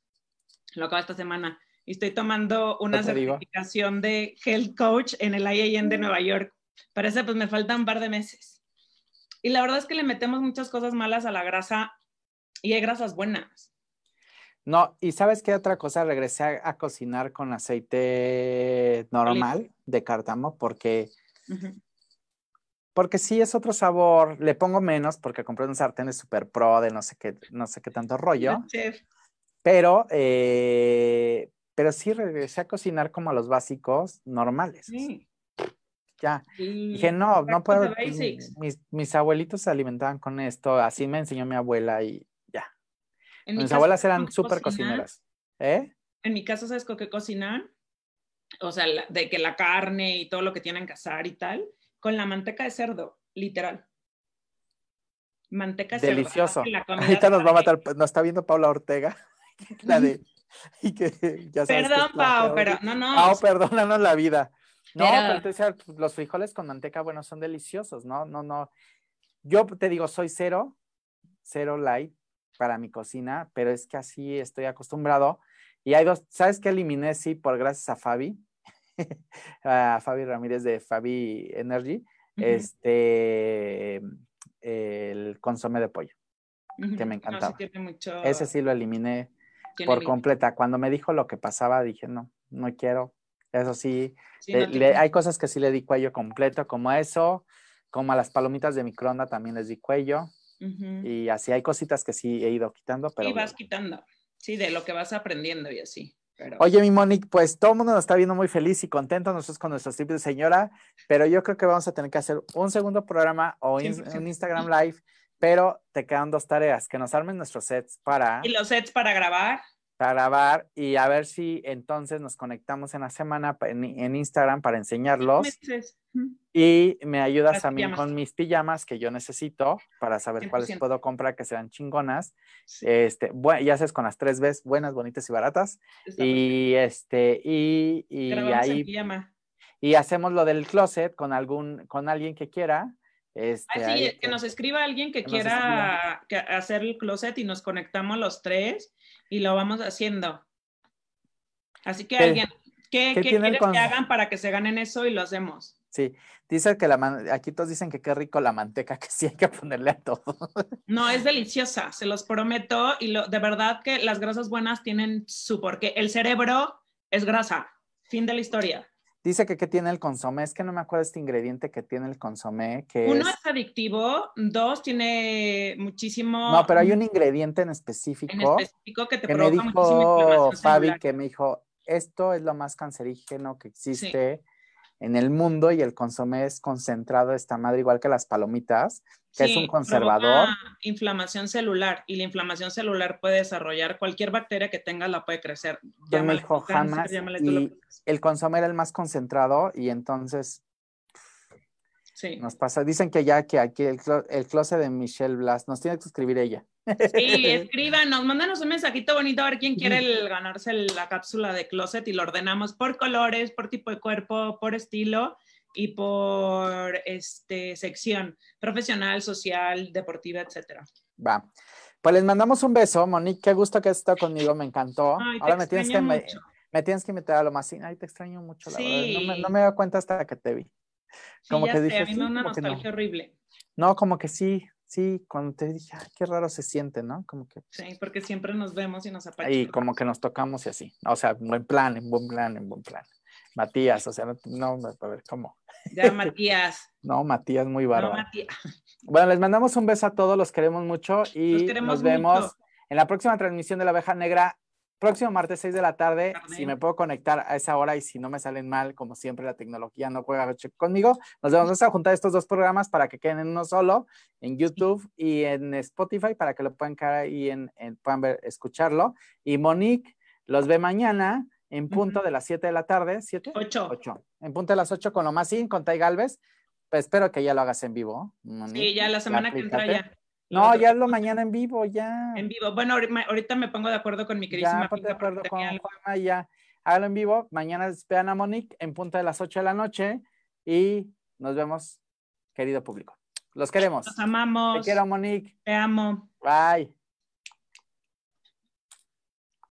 [SPEAKER 2] Lo acabo esta semana. Y estoy tomando una certificación de health coach en el IAN de Nueva York. Parece pues me faltan un par de meses. Y la verdad es que le metemos muchas cosas malas a la grasa y hay grasas buenas.
[SPEAKER 1] No, y sabes qué otra cosa, regresé a, cocinar con aceite normal de cártamo porque, porque sí es otro sabor, le pongo menos porque compré un sartén super pro de no sé qué, no sé qué tanto rollo. Pero, eh, pero sí regresé a cocinar como a los básicos normales. Sí. ya. Dije, no, no puedo. Mis, mis, abuelitos se alimentaban con esto, así me enseñó mi abuela y mis abuelas eran súper cocineras. ¿Eh?
[SPEAKER 2] En mi casa, ¿sabes con qué cocinan? O sea, de que la carne y todo lo que tienen que asar y tal, con la manteca de cerdo, literal. Manteca de
[SPEAKER 1] cerdo. Delicioso. [laughs] Ahorita nos va a matar, nos está viendo Paula Ortega, [laughs] la de [laughs] y que ya sabes
[SPEAKER 2] Perdón, Pau, pero no, no.
[SPEAKER 1] Pau, perdónanos la vida. No, pero, pero pues, los frijoles con manteca, bueno, son deliciosos, ¿no? No, no. Yo te digo, soy cero, cero light para mi cocina, pero es que así estoy acostumbrado. Y hay dos, ¿sabes qué eliminé? Sí, por gracias a Fabi, [laughs] a Fabi Ramírez de Fabi Energy, este, el consomé de pollo, que me encantaba. Ese sí lo eliminé por completa. Cuando me dijo lo que pasaba, dije, no, no quiero. Eso sí, hay cosas que sí le di cuello completo, como eso, como a las palomitas de microondas también les di cuello. Y así hay cositas que sí he ido quitando, pero...
[SPEAKER 2] Sí, vas quitando. Sí, de lo que vas aprendiendo y así.
[SPEAKER 1] Oye, mi Monique, pues todo el mundo nos está viendo muy feliz y contento nosotros con nuestros tips de señora, pero yo creo que vamos a tener que hacer un segundo programa o un Instagram Live pero te quedan dos tareas, que nos armen nuestros sets para...
[SPEAKER 2] ¿Y los sets para grabar?
[SPEAKER 1] Para grabar y a ver si entonces nos conectamos en la semana en, Instagram para enseñarlos. Y me ayudas también con mis pijamas que yo necesito para saber cuáles puedo comprar que sean chingonas. Este, bueno, ya sabes, con las tres Bs, buenas, bonitas y baratas. y este, y, y ahí... Y hacemos lo del closet con algún, con alguien que quiera. Este,
[SPEAKER 2] Así, que, nos escriba alguien que, quiera hacer el closet y nos conectamos los tres y lo vamos haciendo. Así que alguien, ¿qué, ¿qué, quieres que hagan para que se ganen eso y lo hacemos?
[SPEAKER 1] Sí, dice que la aquí todos dicen que qué rico la manteca, que sí hay que ponerle a todo. [laughs]
[SPEAKER 2] No, es deliciosa, se los prometo. Y lo, de verdad que las grasas buenas tienen su porqué. El cerebro es grasa, fin de la historia.
[SPEAKER 1] Dice que qué tiene el consomé. Es que no me acuerdo este ingrediente que tiene el consomé. Que
[SPEAKER 2] Uno es... adictivo, dos tiene muchísimo.
[SPEAKER 1] No, pero hay un [laughs] ingrediente en específico. En
[SPEAKER 2] específico que te provoca me dijo
[SPEAKER 1] Fabi que me dijo esto es lo más cancerígeno que existe en el mundo y el consomé es concentrado de esta madre igual que las palomitas que es un conservador.
[SPEAKER 2] Inflamación celular y la inflamación celular puede desarrollar cualquier bacteria que tenga la puede crecer.
[SPEAKER 1] Ya me dijo jamás y el consomé era el más concentrado y entonces sí. nos pasa. Dicen que ya que aquí el, el closet de Michelle Blas nos tiene que escribir ella. [laughs]
[SPEAKER 2] Sí, escríbanos, mándanos un mensajito bonito a ver quién quiere el, ganarse la cápsula de closet y lo ordenamos por colores, por tipo de cuerpo, por estilo y por este, sección profesional, social, deportiva, etcétera.
[SPEAKER 1] Va. Pues les mandamos un beso, Monique. Qué gusto que has estado conmigo, me encantó. Ahora me tienes, que, me, tienes que invitar a lo más. Ay, te extraño mucho, la verdad. No me, no me doy cuenta hasta que te vi.
[SPEAKER 2] Como que dije, a mí me da una nostalgia horrible.
[SPEAKER 1] No, como que sí, sí, cuando te dije, ay, qué raro se siente, ¿no? Como que.
[SPEAKER 2] Sí, porque siempre nos vemos y nos apachamos.
[SPEAKER 1] Y como que nos tocamos y así. O sea, en buen plan, en buen plan, en buen plan. Matías, o sea, no, no a ver, ¿cómo?
[SPEAKER 2] Ya, [laughs] Matías.
[SPEAKER 1] no, Matías, muy bárbaro. Bueno, les mandamos un beso a todos, los queremos mucho y nos vemos en la próxima transmisión de la abeja negra, próximo martes 6 de la tarde. Si me puedo conectar a esa hora y si no me salen mal, como siempre, la tecnología no juega conmigo, nos vamos a juntar estos dos programas para que queden en uno solo, en YouTube y en Spotify, para que lo puedan caer y en, puedan ver, escucharlo. Y Monique los ve mañana en punto de las 7 de la tarde, ¿7?
[SPEAKER 2] 8.
[SPEAKER 1] 8. En punto de las 8 con lo más sin, con Tai Galvez. Pues espero que ya lo hagas en vivo.
[SPEAKER 2] Sí, ya la semana que entra ya.
[SPEAKER 1] No, ya es lo mañana en [laughs] vivo, ya.
[SPEAKER 2] En vivo. Bueno, ahorita me pongo de acuerdo con mi queridísima
[SPEAKER 1] Ya, ponte de acuerdo con Juanma ya. Hágalo en vivo. Mañana vean a Monique en punto de las 8 de la noche y nos vemos, querido público. Los queremos.
[SPEAKER 2] Los amamos.
[SPEAKER 1] Te quiero, Monique.
[SPEAKER 2] Te amo.
[SPEAKER 1] Bye.